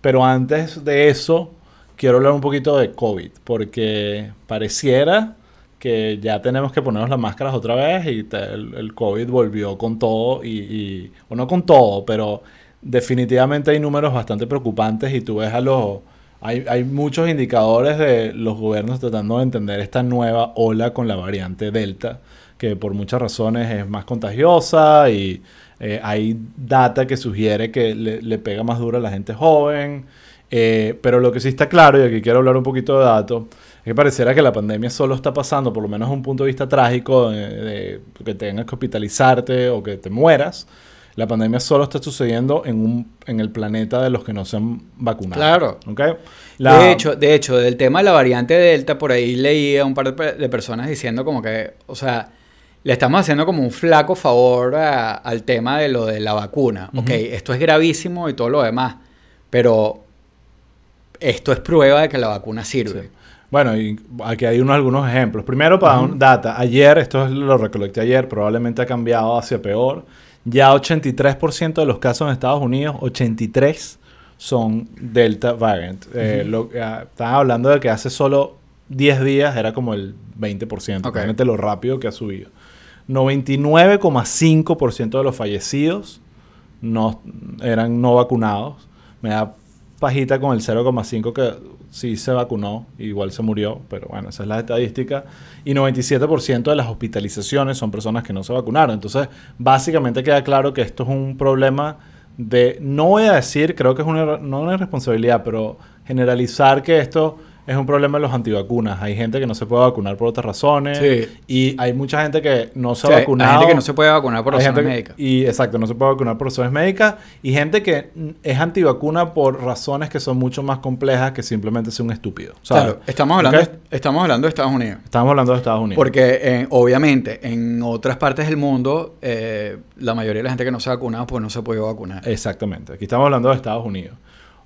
Pero antes de eso, quiero hablar un poquito de COVID, porque pareciera que ya tenemos que ponernos las máscaras otra vez y el, el COVID volvió con todo y, y- o no con todo, pero definitivamente hay números bastante preocupantes y tú ves a los... Hay, hay muchos indicadores de los gobiernos tratando de entender esta nueva ola con la variante Delta, que por muchas razones es más contagiosa y eh, hay data que sugiere que le, le pega más duro a la gente joven. Eh, pero lo que sí está claro, y aquí quiero hablar un poquito de datos, que pareciera que la pandemia solo está pasando, por lo menos desde un punto de vista trágico, de, de que tengas que hospitalizarte o que te mueras. La pandemia solo está sucediendo en, un, en el planeta de los que no se han vacunado. Claro. ¿Ok? La- De hecho, de hecho, del tema de la variante Delta, por ahí leía un par de, pe- de personas diciendo como que, o sea, le estamos haciendo como un flaco favor a- al tema de lo de la vacuna. Ok, esto es gravísimo y todo lo demás, pero esto es prueba de que la vacuna sirve. Bueno, y aquí hay unos, algunos ejemplos. Primero, para un data, ayer, esto es- lo recolecté ayer, probablemente ha cambiado hacia peor. Ya 83% de los casos en Estados Unidos, 83 son Delta variant. Eh, lo- ah, estaban hablando de que hace solo 10 días era como el 20%. Ok. Imagínate lo rápido que ha subido. 99,5% de los fallecidos no eran no vacunados. Me da pajita con el 0,5 que sí se vacunó, igual se murió, pero bueno, esa es la estadística. Y 97% de las hospitalizaciones son personas que no se vacunaron. Entonces, básicamente queda claro que esto es un problema de, no voy a decir, creo que es una, no una irresponsabilidad, pero generalizar que esto es un problema de los antivacunas. Hay gente que no se puede vacunar por otras razones Sí. y hay mucha gente que no se ha vacunado. Hay gente que no se puede vacunar por Hay razones gente médicas. Y exacto, no se puede vacunar por razones médicas. Y gente que es antivacuna por razones que son mucho más complejas que simplemente ser un estúpido. ¿sabes? Claro, estamos hablando, de, estamos hablando de Estados Unidos. Estamos hablando de Estados Unidos. Porque eh, obviamente en otras partes del mundo eh, la mayoría de la gente que no se ha vacunado pues no se puede vacunar. Exactamente. Aquí estamos hablando de Estados Unidos.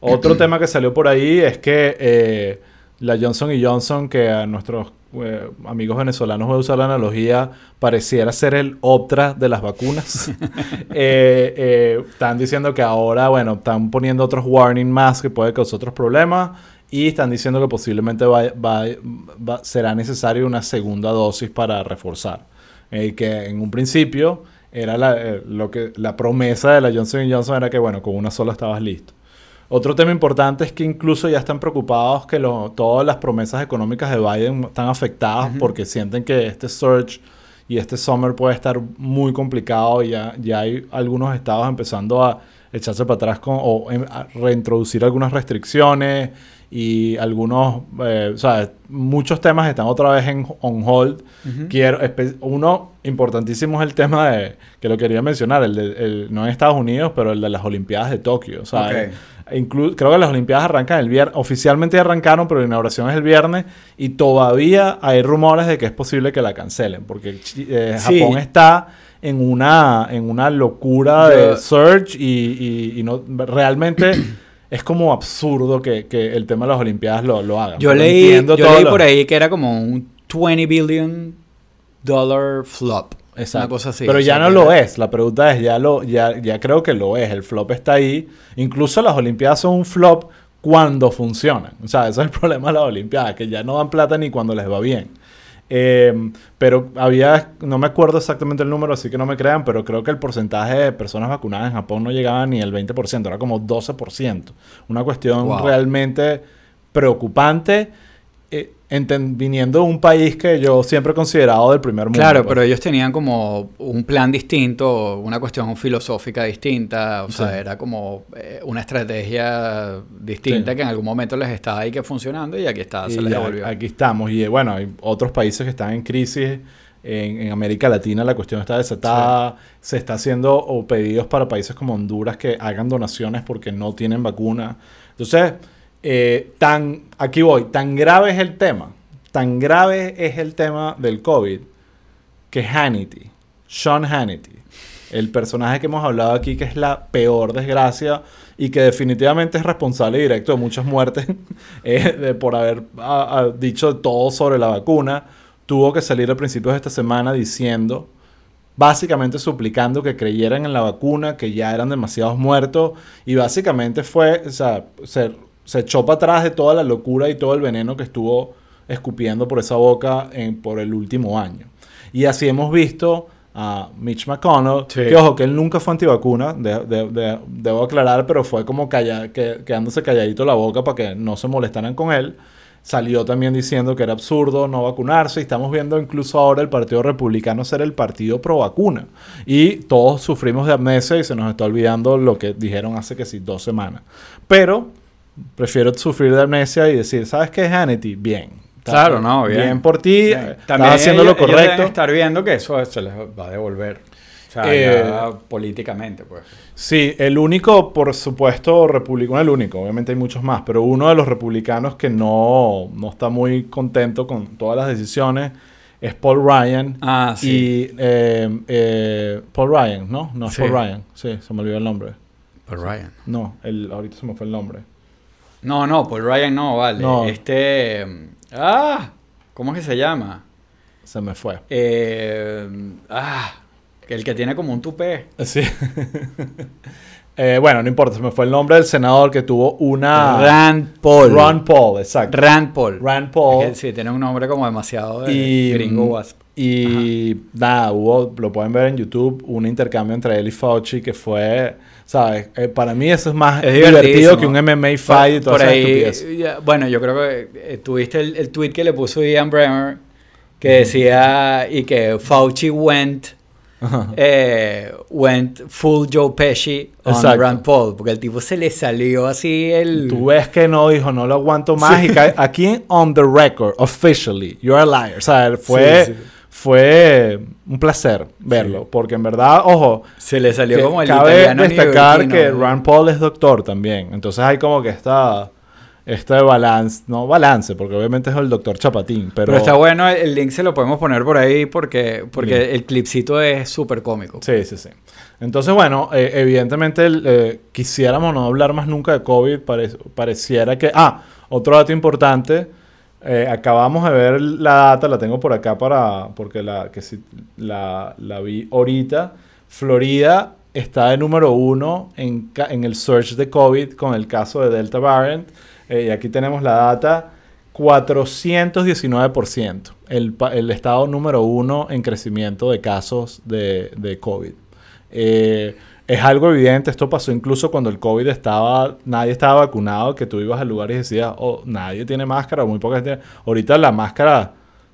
Otro <clears throat> tema que salió por ahí es que eh, la Johnson Johnson, que a nuestros eh, amigos venezolanos voy a usar la analogía, pareciera ser el Optra de las vacunas. <laughs> <laughs> Eh, eh, están diciendo que ahora, bueno, están poniendo otros warning más que puede causar otros problemas. Y están diciendo que posiblemente va- va- va- será necesario una segunda dosis para reforzar. Que en un principio era la, lo que, la promesa de la Johnson Johnson era que, bueno, con una sola estabas listo. Otro tema importante es que incluso ya están preocupados que lo- todas las promesas económicas de Biden están afectadas porque sienten que este surge y este summer puede estar muy complicado y ya, ya hay algunos estados empezando a echarse para atrás con, o em, a reintroducir algunas restricciones y algunos, eh, o sea, muchos temas están otra vez en on hold. Quiero, uno importantísimo es el tema de, que lo quería mencionar, el de, el- no en Estados Unidos, pero el de las Olimpiadas de Tokio. O sea, Ok. eh, inclu- creo que las Olimpiadas arrancan el viernes, oficialmente arrancaron, pero la inauguración es el viernes y todavía hay rumores de que es posible que la cancelen, porque eh, Sí. Japón está en una, en una locura Yo- de surge y, y- y no, realmente <clears throat> es como absurdo que, que el tema de las Olimpiadas lo, lo hagan. Yo leí, yo leí por ahí que era como un 20 billion dollar flop. Exacto. Una cosa así. Pero ya no lo es. La pregunta es, ya lo, ya, ya creo que lo es. El flop está ahí. Incluso las Olimpiadas son un flop cuando funcionan. O sea, eso es el <laughs> problema de las Olimpiadas, que ya no dan plata ni cuando les va bien. Eh, pero había, no me acuerdo exactamente el número, así que no me crean, pero creo que el porcentaje de personas vacunadas en Japón no llegaba ni al 20%, era como 12%. Una cuestión Wow. realmente preocupante, viniendo de un país que yo siempre he considerado del primer mundo. Claro, pues. pero ellos tenían como un plan distinto, una cuestión filosófica distinta, o sea, era como eh, una estrategia distinta Sí. que en algún momento les estaba ahí que funcionando y aquí está, se les devolvió. aquí estamos. Y eh, bueno, hay otros países que están en crisis. En, en América Latina la cuestión está desatada. Se está haciendo o pedidos para países como Honduras que hagan donaciones porque no tienen vacuna. Entonces, eh, tan, aquí voy, tan grave es el tema, tan grave es el tema del COVID que Hannity, Sean Hannity, el personaje que hemos hablado aquí que es la peor desgracia y que definitivamente es responsable directo de muchas muertes <laughs> eh, de- por haber dicho todo sobre la vacuna, tuvo que salir a principios de esta semana diciendo, básicamente suplicando que creyeran en la vacuna, que ya eran demasiados muertos y básicamente fue, o sea, se, se echó para atrás de toda la locura y todo el veneno que estuvo escupiendo por esa boca en, por el último año. Y así hemos visto a Mitch McConnell, Sí. que ojo, que él nunca fue antivacuna, de- de- de- debo aclarar, pero fue como calla- que- quedándose calladito la boca para que no se molestaran con él. Salió también diciendo que era absurdo no vacunarse y estamos viendo incluso ahora el Partido Republicano ser el partido pro vacuna. Y todos sufrimos de amnesia y se nos está olvidando lo que dijeron hace que sí, dos semanas. Pero prefiero sufrir de amnesia y decir, ¿sabes qué, Hannity? Bien. Claro, no, bien. Bien por ti. Bien. Estás También haciendo ellos- lo ellos deben correcto. estar viendo que eso se les va a devolver. O sea, Eh, ya políticamente, pues. Sí, el único, por supuesto, republicano, el único, obviamente hay muchos más, pero uno de los republicanos que no, no está muy contento con todas las decisiones es Paul Ryan. Ah, sí. Y eh, eh, Paul Ryan, ¿no? No es Sí. Paul Ryan, sí, se me olvidó el nombre. Paul Ryan. No, el, ahorita se me fue el nombre. No, no, Paul Ryan no, vale. No. Este. Ah, ¿cómo es que se llama? Se me fue. Eh, ah, el que tiene como un tupé. Sí. <laughs> Eh, bueno, no importa, se me fue el nombre del senador que tuvo una... Rand Paul. Ron Paul, exacto. Rand Paul. Rand Paul. Es que sí, tiene un nombre como demasiado de y gringo wasp. y nada hubo lo pueden ver en YouTube un intercambio entre él y Fauci que fue sabes Eh, para mí eso es más Es divertido que un MMA fight y estupidez. ya, bueno, yo creo que eh, tuviste el, el tweet que le puso Ian Bremer que decía y que Fauci went eh, went full Joe Pesci on Exacto. Rand Paul porque el tipo se le salió así el Tú ves que no dijo, no lo aguanto más. Y cae- aquí on the record, officially, you're a liar. O sea, fue, Sí, sí. Fue un placer verlo. Sí. Porque en verdad, ojo, se le salió como el cabe italiano destacar que ¿no? Rand Paul es doctor también. Entonces hay como que esta, este balance, no balance, porque obviamente es el doctor Chapatín. Pero, pero, está bueno el, el link se lo podemos poner por ahí porque porque el clipcito es súper cómico Sí, sí, sí. Entonces, bueno, eh, evidentemente el, eh, quisiéramos no hablar más nunca de COVID. pare- pareciera que... Ah, otro dato importante. Eh, acabamos de ver la data, la tengo por acá para... Porque la, que sí, la, la vi ahorita. Florida está de número uno en, en el search de COVID con el caso de Delta Variant. Eh, y aquí tenemos la data. 419%. El, el estado número uno en crecimiento de casos de, de COVID. Eh, es algo evidente, esto pasó incluso cuando el COVID estaba, nadie estaba vacunado, que tú ibas a lugares y decías, oh, nadie tiene máscara, muy poca gente. Ahorita las máscaras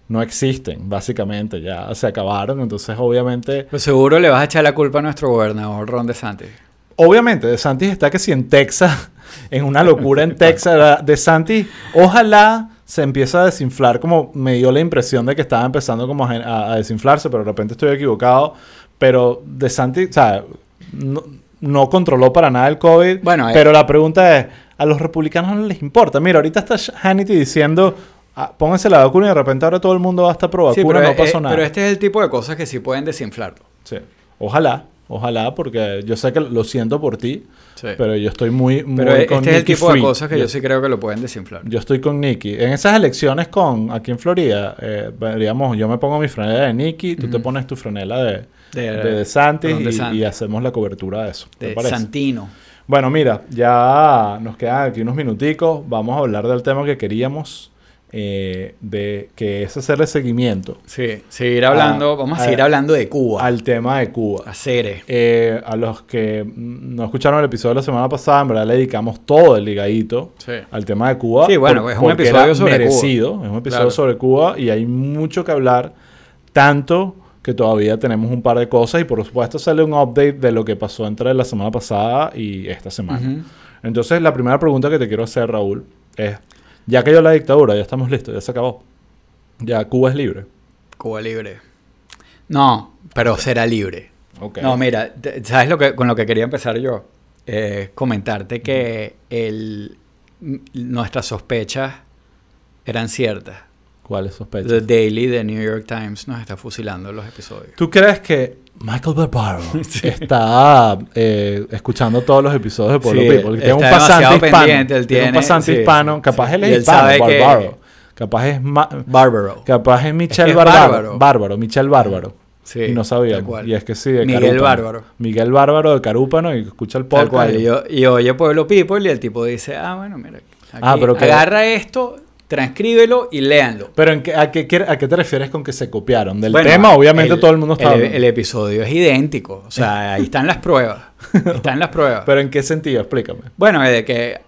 no existen, básicamente, ya se acabaron, entonces obviamente, Pero seguro le vas a echar la culpa a nuestro gobernador Ron DeSantis obviamente, De Santis está que si en Texas, <laughs> en una locura en Texas, ¿verdad? De Santis, ojalá se empiece a desinflar, como me dio la impresión de que estaba empezando como a, desinflarse, pero de repente estoy equivocado, pero De Santis, o sea, no, no controló para nada el COVID, Bueno, eh. pero la pregunta es, a los republicanos no les importa. Mira, ahorita está Hannity diciendo, ah, pónganse la vacuna y de repente ahora todo el mundo va a estar pro vacuna, Sí, no pasó eh, nada. pero este es el tipo de cosas que sí pueden desinflarlo. Sí. Ojalá, ojalá, porque yo sé que lo siento por ti, Sí. pero yo estoy muy, muy Pero con este es el tipo de cosas que yo sí creo que lo pueden desinflar. Yo estoy con Nicky. En esas elecciones con aquí en Florida, eh, digamos, yo me pongo mi franela de Nicky, tú te pones tu franela de, De- de y, hacemos la cobertura de eso. ¿Te De parece? Santino. Bueno, mira, ya nos quedan aquí unos minuticos. Vamos a hablar del tema que queríamos. Eh, de que es hacerle seguimiento Sí, seguir hablando, Ah, vamos a seguir hablando de Cuba. al tema de Cuba. a Cere. Eh, a los que no escucharon el episodio de la semana pasada, en verdad le dedicamos todo el ligadito Sí. al tema de Cuba. Sí, bueno, es un episodio sobre merecido, Es un episodio Claro. sobre Cuba y hay mucho que hablar. Tanto que todavía tenemos un par de cosas y por supuesto sale un update de lo que pasó entre la semana pasada y esta semana. Entonces, la primera pregunta que te quiero hacer, Raúl, es: ya cayó la dictadura, ya estamos listos, ya se acabó. Ya Cuba es libre. Cuba libre. No, pero será libre. Ok. No, mira, ¿sabes lo que, con lo que quería empezar yo? Eh, comentarte que el, nuestras sospechas eran ciertas. ¿Cuáles sospechas? The Daily de New York Times nos está fusilando los episodios. ¿Tú crees que Michael Barbaro <laughs> está eh, escuchando todos los episodios de Pueblo Sí, People? Que tiene un está pasante demasiado hispano. pendiente, él tiene un tiene- pasante sí. hispano. Capaz él es él hispano, sabe que- Barbaro. Capaz es, ma- Bárbaro. capaz es Michelle es Barbaro. bárbaro. Bárbaro, Michelle Bárbaro. Sí, y no sabíamos. Y es que sí, de Miguel Carúpano. Bárbaro. Miguel Bárbaro de Carúpano y escucha el Tal podcast. cual. y- Y, oye Pueblo People y el tipo dice, ah, bueno, mira. aquí Ah, pero que- agarra esto, transcríbelo y léanlo. Pero ¿en qué- a, qué, quiere- ¿a qué te refieres con que se copiaron? Del Bueno, tema, obviamente todo el mundo está el, episodio es idéntico. O sea, <laughs> ahí están las pruebas. Están las pruebas. Pero ¿en qué sentido? Explícame. bueno, de que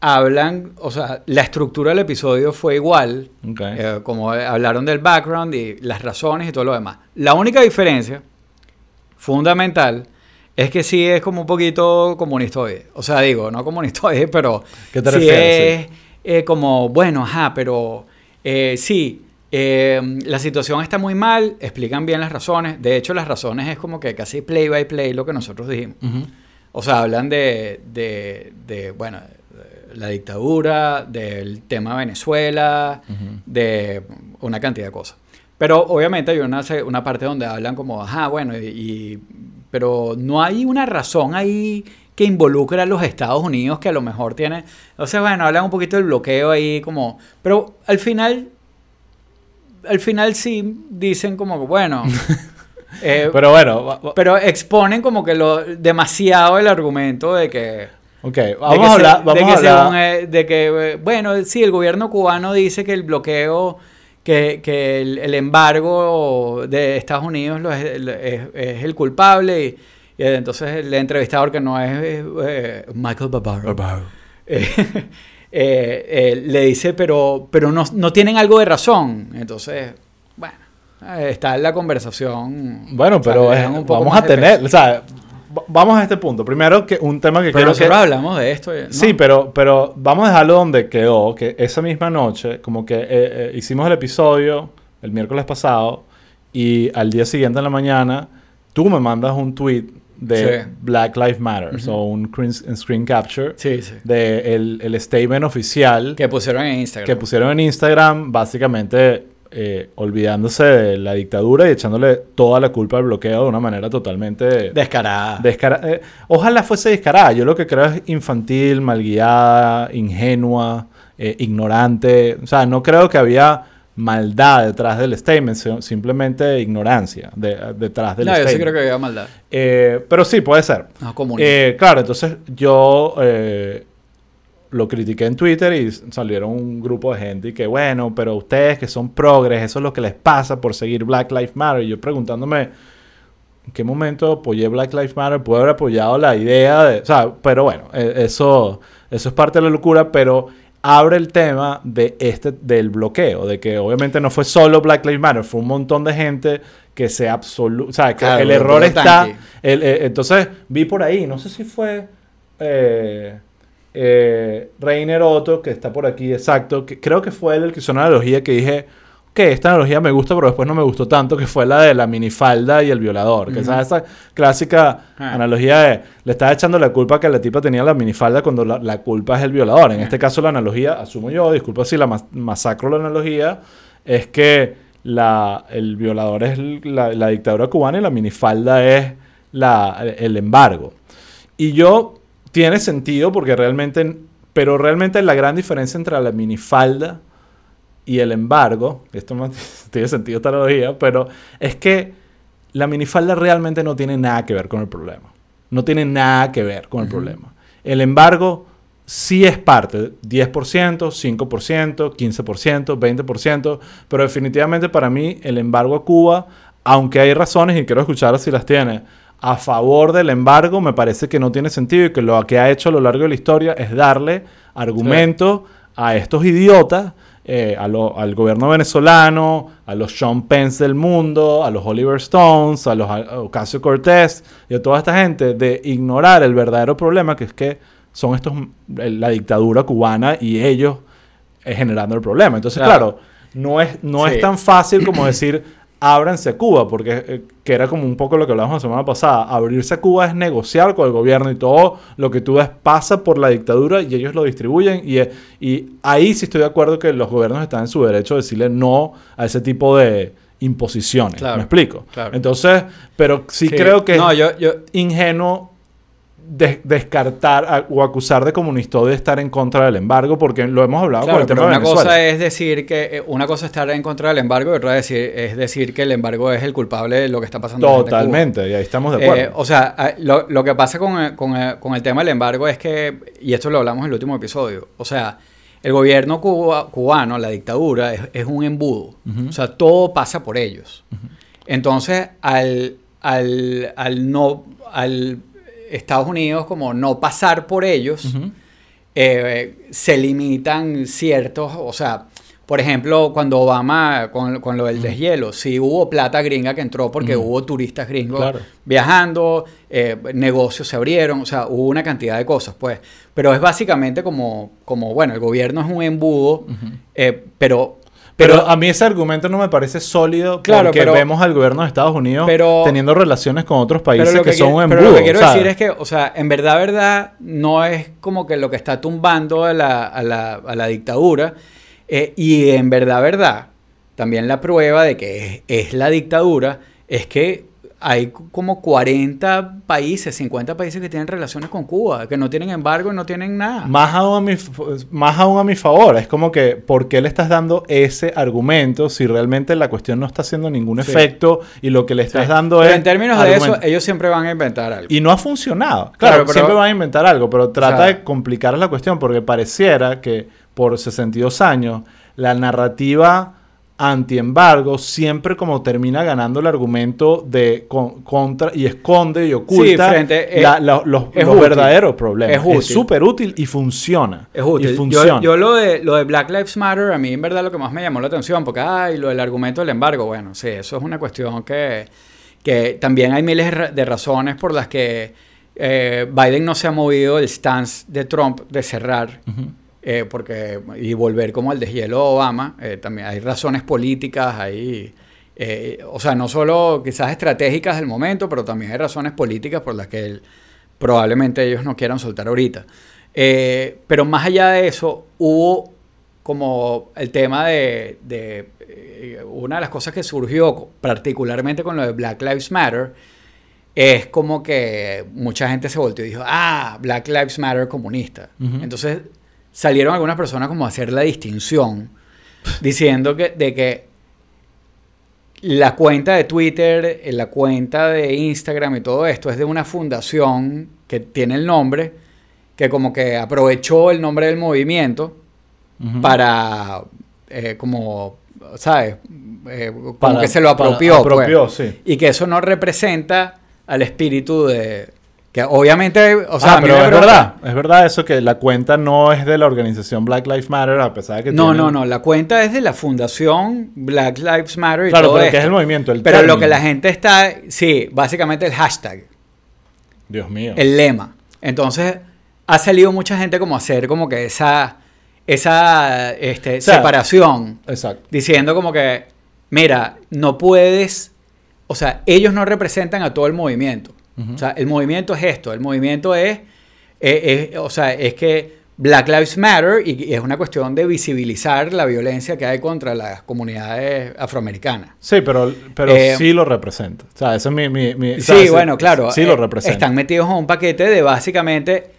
hablan, o sea, la estructura del episodio fue igual. Ok. eh, como hablaron del background y las razones y todo lo demás. La única diferencia fundamental es que sí es como un poquito comunistoide. O sea, digo, no comunistoide, pero ¿Qué te sí refieres? es eh, como, bueno, ajá, pero eh, sí, eh, la situación está muy mal, explican bien las razones. De hecho, las razones es como que casi play by play lo que nosotros dijimos. O sea, hablan de, de, de, bueno, de la dictadura, del tema Venezuela, de una cantidad de cosas. Pero obviamente hay una, una parte donde hablan como, ajá, bueno, y, y- pero no hay una razón ahí que involucre a los Estados Unidos que a lo mejor tiene, sea, bueno, hablan un poquito del bloqueo ahí como, pero al final, al final sí dicen como, que, bueno, <laughs> eh, Pero bueno, pero exponen como que lo demasiado el argumento de que ok, de vamos a se- hablar. de Vamos que a hablar. según, eh, de que eh, bueno sí el gobierno cubano dice que el bloqueo que, que el, el embargo de Estados Unidos lo es, es- es el culpable y, y entonces el entrevistador que no es eh, Michael Barbaro eh, <laughs> eh, eh, le dice, pero, pero no, no tienen algo de razón. Entonces, bueno, eh, está en la conversación. Bueno, O sea, pero es- poco vamos a tener, peso. o sea, va- vamos a este punto. Primero que un tema que Pero quiero que... hablamos de esto. ¿no? Sí, pero, pero vamos a dejarlo donde quedó, que esa misma noche, como que eh, eh, hicimos el episodio el miércoles pasado y al día siguiente en la mañana tú me mandas un tweet de Sí. Black Lives Matter Ujú. o un screen, capture Sí, sí. de el, el statement oficial Que pusieron en Instagram. que pusieron en Instagram, básicamente eh, olvidándose de la dictadura y echándole toda la culpa al bloqueo de una manera totalmente Descarada. descara- eh, ojalá fuese descarada. Yo lo que creo es infantil, malguiada, ingenua, eh, ignorante. O sea, no creo que había maldad detrás del statement, simplemente ignorancia de- detrás del no, yo statement. sí creo que había maldad. Eh, pero sí, puede ser. No, común. Eh, claro, entonces yo eh, lo critiqué en Twitter y salieron un grupo de gente y que, bueno, pero ustedes que son progres, eso es lo que les pasa por seguir Black Lives Matter. Y yo preguntándome, ¿en qué momento apoyé Black Lives Matter? Puedo haber apoyado la idea de... O sea, pero bueno, eh, eso, eso es parte de la locura, pero abre el tema de este, del bloqueo, de que obviamente no fue solo Black Lives Matter, fue un montón de gente que se absolu... O sea, que Claro, el error está... El- eh, entonces vi por ahí, no sé si fue eh, eh, Reiner Otto, que está por aquí, exacto, que creo que fue él el que hizo una analogía que dije, que esta analogía me gusta, pero después no me gustó tanto, que fue la de la minifalda y el violador, que esa, esa clásica Ah. analogía de, le estaba echando la culpa que la tipa tenía la minifalda cuando la, la culpa es el violador. En Ah. este caso la analogía, asumo yo, disculpa si la mas- masacro la analogía, es que la, el violador es la, la dictadura cubana y la minifalda es la, el embargo. Y yo, tiene sentido porque realmente, pero realmente la gran diferencia entre la minifalda y el embargo, esto no <laughs> tiene sentido esta analogía, pero es que la minifalda realmente no tiene nada que ver con el problema. No tiene nada que ver con el problema. El embargo sí es parte, 10%, 5%, 15%, 20%, pero definitivamente para mí el embargo a Cuba, aunque hay razones y quiero escuchar si las tiene, a favor del embargo, me parece que no tiene sentido y que lo que ha hecho a lo largo de la historia es darle argumento a estos idiotas, eh, a lo- al gobierno venezolano, a los Sean Pence del mundo, a los Oliver Stones, a los Ocasio Cortés y a toda esta gente de ignorar el verdadero problema que es que son estos la dictadura cubana y ellos eh, generando el problema. Entonces, Claro. claro, no es, no Sí. es tan fácil como decir ábranse a Cuba, porque eh, que era como un poco lo que hablamos la semana pasada. Abrirse a Cuba es negociar con el gobierno y todo lo que tú ves pasa por la dictadura y ellos lo distribuyen. Y, eh, y ahí sí estoy de acuerdo que los gobiernos están en su derecho de decirle no a ese tipo de imposiciones. Claro, ¿Me explico? claro. Entonces, pero sí, Sí. creo que No, yo, yo, ingenuo de- descartar a- o acusar de comunista de estar en contra del embargo, porque lo hemos hablado Claro, con el tema pero de una Venezuela. cosa es decir que eh, una cosa es estar en contra del embargo y otra es decir, es decir que el embargo es el culpable de lo que está pasando. en la gente en Cuba. Totalmente, y ahí estamos de acuerdo. Eh, o sea, a- lo, lo que pasa con, el- con con el tema del embargo es que, y esto lo hablamos en el último episodio, o sea, el gobierno cuba- cubano, la dictadura, es, es un embudo. O sea, todo pasa por ellos. Entonces, al, al, al no, al Estados Unidos como no pasar por ellos, eh, se limitan ciertos, o sea, por ejemplo, cuando Obama, con, con lo del deshielo, sí hubo plata gringa que entró porque hubo turistas gringos Claro. viajando, eh, negocios se abrieron, o sea, hubo una cantidad de cosas, pues. Pero es básicamente como, como bueno, el gobierno es un embudo, eh, pero... Pero, a mí ese argumento no me parece sólido Claro, porque pero- vemos al gobierno de Estados Unidos pero- teniendo relaciones con otros Pero países que, que, son un pero embudo. lo que quiero ¿sabes? decir es que, o sea, en verdad, verdad, no es como que lo que está tumbando a la, a la, a la dictadura. eh, y en verdad, verdad, también la prueba de que es, es la dictadura es que hay como 40 países, 50 países que tienen relaciones con Cuba, que no tienen embargo y no tienen nada. Más aún, a mi, más aún a mi favor. Es como que, ¿por qué le estás dando ese argumento si realmente la cuestión no está haciendo ningún Sí. efecto y lo que le estás Sí. dando Pero es. en términos de eso, ellos siempre van a inventar algo. Y no ha funcionado. Claro, Claro, pero- siempre van a inventar algo, pero trata sea- de complicar la cuestión porque pareciera que por 62 años la narrativa anti-embargo siempre como termina ganando el argumento de con- contra y esconde y oculta frente- la- es- la- los, verdaderos problemas. Es súper útil y funciona. Es útil. Y Yo, funciona. yo lo, de, lo de Black Lives Matter, a mí en verdad lo que más me llamó la atención, porque, ay, lo del argumento del embargo, bueno, sí, eso es una cuestión que, que también hay miles de ra- de razones por las que eh, Biden no se ha movido del stance de Trump de cerrar. Eh, porque y volver como al deshielo de Obama, eh, también hay razones políticas, hay, eh, o sea, no solo quizás estratégicas del momento, pero también hay razones políticas por las que él- probablemente ellos no quieran soltar ahorita. Eh, pero más allá de eso, hubo como el tema de, de, eh, una de las cosas que surgió particularmente con lo de Black Lives Matter, es como que mucha gente se volteó y dijo, ah, Black Lives Matter comunista. Ujú. Entonces salieron algunas personas como a hacer la distinción, diciendo que, de que la cuenta de Twitter, eh, la cuenta de Instagram y todo esto es de una fundación que tiene el nombre, que como que aprovechó el nombre del movimiento para, eh, como, ¿sabes? Eh, como Para- que se lo apropió. pues. apropió, sí. Y que eso no representa al espíritu de... Que obviamente, o sea, Ah, pero es verdad, es verdad eso que la cuenta no es de la organización Black Lives Matter a pesar de que No, no, no, la cuenta es de la fundación Black Lives Matter y Claro, todo pero esto. que es el movimiento, el Pero lo que la gente está, sí, básicamente el hashtag, Dios mío. el lema. Entonces, ha salido mucha gente como a hacer como que esa, esa este, O sea, separación, Exacto. diciendo como que, mira, no puedes, o sea, ellos no representan a todo el movimiento. Ujú. O sea, el movimiento es esto, el movimiento es, eh, es- o sea, es que Black Lives Matter y, y es una cuestión de visibilizar la violencia que hay contra las comunidades afroamericanas. Sí, pero, pero Eh, sí lo representa. O sea, ese es mi... mi, mi- Sí, bueno, claro. Sí eh, lo representa. Están metidos en un paquete de básicamente,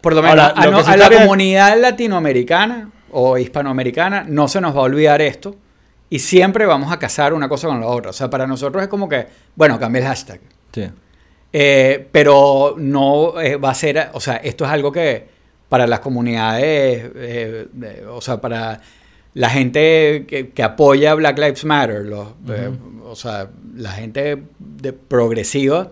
por lo menos Ahora, a, lo sí a la comunidad latinoamericana o hispanoamericana no se nos va a olvidar esto y siempre vamos a casar una cosa con la otra. O sea, para nosotros es como que, bueno, cambia el hashtag. Sí. Eh, pero no eh, va a ser, o sea, esto es algo que para las comunidades, eh, de- o sea, para la gente que, que apoya Black Lives Matter, los, eh, o sea, la gente de progresiva,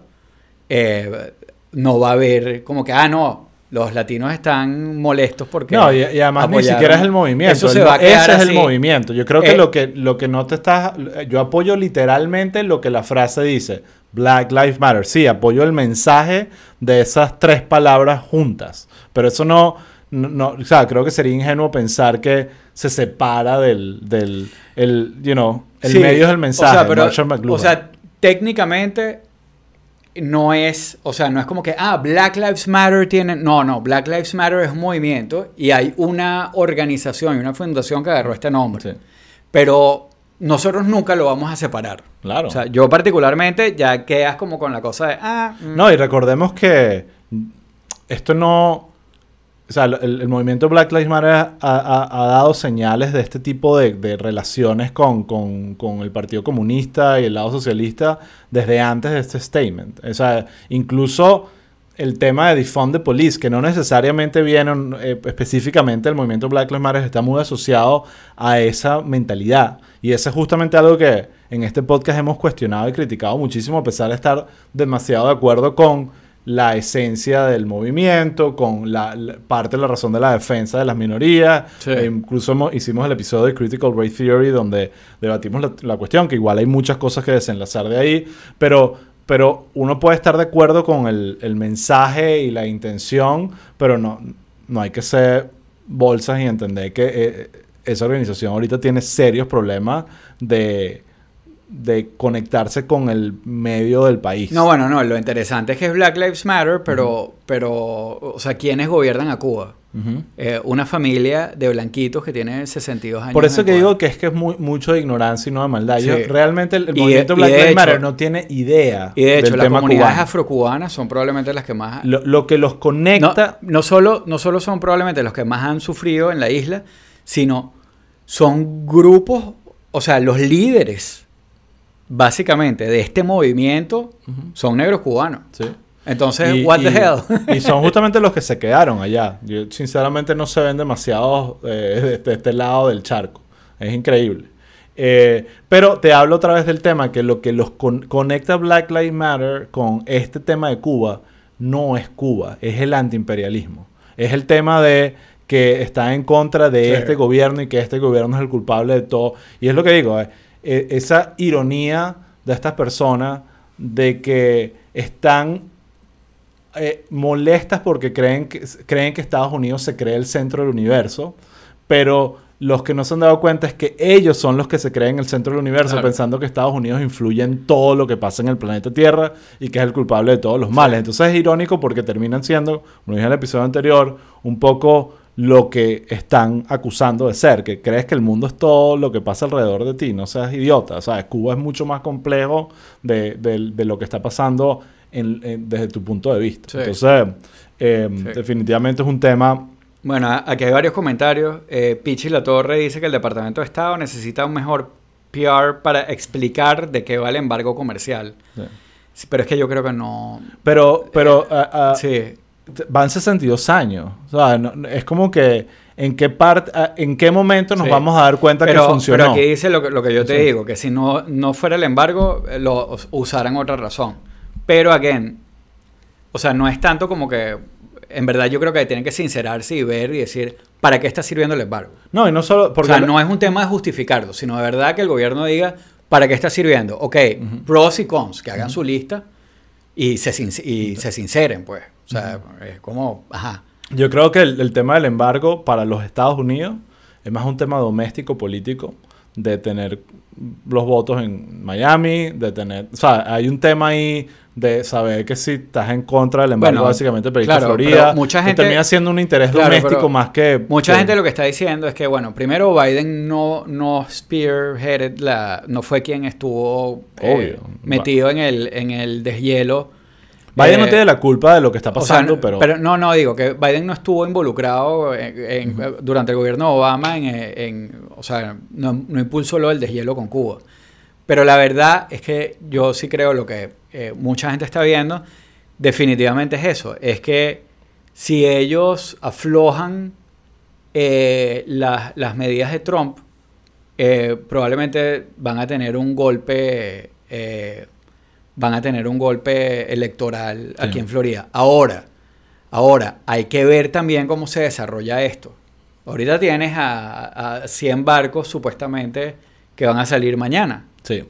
no va a haber como que, ah, no, los latinos están molestos porque... No, y, y además ni apoyaron". siquiera es el movimiento. Eso se va a quedar ese es el movimiento. Yo creo que, Eh, lo que lo que no te estás... Yo apoyo literalmente lo que la frase dice. Black Lives Matter. Sí, apoyo el mensaje de esas tres palabras juntas. Pero eso no... no, no- o sea, creo que sería ingenuo pensar que se separa del... del el, you know, el Sí, medio del mensaje. O sea, pero, o sea, técnicamente no es, o sea, no es como que, ah, Black Lives Matter tiene, no, no, Black Lives Matter es un movimiento y hay una organización y una fundación que agarró este nombre. Sí, Pero nosotros nunca lo vamos a separar. claro. O sea, yo particularmente ya quedas como con la cosa de, ah, mm, No, y recordemos que esto no... O sea, el, el movimiento Black Lives Matter ha, ha- ha dado señales de este tipo de, de relaciones con, con- con el Partido Comunista y el lado socialista desde antes de este statement. O sea, incluso el tema de defund the police, que no necesariamente viene eh, específicamente del movimiento Black Lives Matter, está muy asociado a esa mentalidad. Y eso es justamente algo que en este podcast hemos cuestionado y criticado muchísimo, a pesar de estar demasiado de acuerdo con la esencia del movimiento, con la, la- parte de la razón de la defensa de las minorías. Sí. E incluso hemos- hicimos el episodio de Critical Race Theory donde debatimos la, la cuestión, que igual hay muchas cosas que desenlazar de ahí, pero, pero uno puede estar de acuerdo con el, el mensaje y la intención, pero no, no hay que ser bolsas y entender que eh, esa organización ahorita tiene serios problemas de, de conectarse con el medio del país. no, bueno, no, lo interesante es que es Black Lives Matter, pero, pero, o sea, ¿quiénes gobiernan a Cuba? Eh, una familia de blanquitos que tiene 62 años. Por eso que digo que es que es muy, mucho de ignorancia y no de maldad. Sí. Yo- realmente el, de- movimiento y Black de Lives Matter no tiene idea Y de hecho, las comunidades afrocubanas son probablemente las que más... Lo, lo que los conecta... no, solo, no solo son probablemente los que más han sufrido en la isla, sino son grupos, o sea, los líderes, básicamente, de este movimiento son negros cubanos. Sí. Entonces, Y- what the y- hell? y <laughs> son justamente los que se quedaron allá. Yo, sinceramente no se ven demasiados eh, de, de este lado del charco. Es increíble. Eh, pero te hablo otra vez del tema que lo que los con- conecta Black Lives Matter con este tema de Cuba no es Cuba, es el antiimperialismo. Es el tema de que está en contra de Sí. este gobierno y que este gobierno es el culpable de todo. Y es lo que digo, eh, eh, esa ironía de estas personas de que están eh, molestas porque creen que, creen que Estados Unidos se cree el centro del universo, pero los que no se han dado cuenta es que ellos son los que se creen el centro del universo, Claro. pensando que Estados Unidos influye en todo lo que pasa en el planeta Tierra y que es el culpable de todos los males. Entonces es irónico porque terminan siendo, como dije en el episodio anterior, un poco lo que están acusando de ser, que crees que el mundo es todo lo que pasa alrededor de ti, no seas idiota. O sea, Cuba es mucho más complejo de, de- de lo que está pasando en- en- desde tu punto de vista. Sí. Entonces, eh, Sí. definitivamente es un tema... Bueno, aquí hay varios comentarios. Eh, Pichi La Torre dice que el Departamento de Estado necesita un mejor PR para explicar de qué va el embargo comercial. Sí, Pero es que yo creo que no... Pero, pero ah, ah, Sí, van 62 años. O sea, no- es como que en qué parte, en qué momento nos Sí. vamos a dar cuenta pero, que funcionó. pero aquí dice lo que, lo que yo te Sí. digo, que si no, no fuera el embargo, eh, lo usaran otra razón. Pero, again, o sea, no es tanto como que, en verdad yo creo que tienen que sincerarse y ver y decir, ¿para qué está sirviendo el embargo? No, y no solo porque o sea, no es un tema de justificarlo, sino de verdad que el gobierno diga, ¿para qué está sirviendo? Ok, pros y cons, que hagan su lista y se, y se sinceren, pues. O sea, es como, ajá. Yo creo que el, el tema del embargo para los Estados Unidos es más un tema doméstico político de tener los votos en Miami, de tener, o sea, hay un tema ahí de saber que si estás en contra del embargo, Bueno, básicamente pediste claro, Florida, mucha gente- termina siendo un interés Claro, doméstico más que Mucha que- gente lo que está diciendo es que, bueno, primero Biden no, no spearheaded la, no fue quien estuvo eh, metido en el, en el deshielo. Biden Eh, no tiene la culpa de lo que está o sea, pasando, no- pero, no, no, digo que Biden no estuvo involucrado en- en- durante el gobierno de Obama en, en- o sea, no, no impulsó lo del deshielo con Cuba. Pero la verdad es que yo sí creo lo que eh, mucha gente está viendo, definitivamente es eso, es que si ellos aflojan eh, las, las medidas de Trump, eh, probablemente van a tener un golpe, eh, van a tener un golpe electoral Sí. aquí en Florida. Ahora, ahora, hay que ver también cómo se desarrolla esto. Ahorita tienes a, a 100 barcos supuestamente que van a salir mañana. Sí.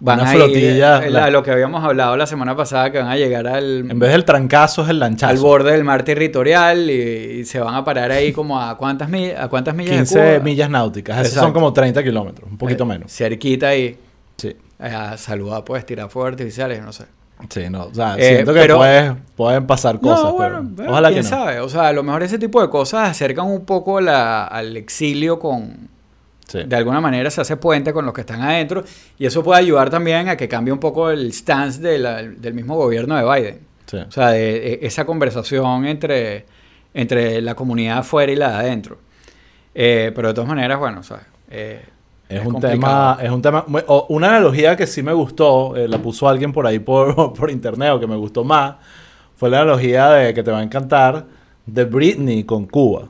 Van Una a flotilla, ir, eh, la- lo que habíamos hablado la semana pasada, que van a llegar al, En vez del trancazo es el lanchazo. al borde del mar territorial y, y se van a parar ahí como a cuántas, mi- a cuántas millas de 15 Cuba? millas náuticas. Exacto. son como 30 kilómetros, un poquito Eh, menos. Cerquita ahí. Sí. Eh, a saludar, pues, tirar fuegos artificiales, no sé. Sí, no. O sea, Eh, siento que pero- puedes- pueden pasar cosas, no, pero bueno, ojalá que quién no. sabe. O sea, a lo mejor ese tipo de cosas acercan un poco la- al exilio con... Sí. De alguna manera se hace puente con los que están adentro y eso puede ayudar también a que cambie un poco el stance de la- del mismo gobierno de Biden. Sí. O sea, de, de esa conversación entre, entre la comunidad afuera y la de adentro. Eh, pero de todas maneras, bueno, o sea, eh, Es, un complicado. tema, es un tema, o una analogía que sí me gustó, eh, la puso alguien por ahí por, <laughs> por internet o que me gustó más, fue la analogía de que te va a encantar de Britney con Cuba.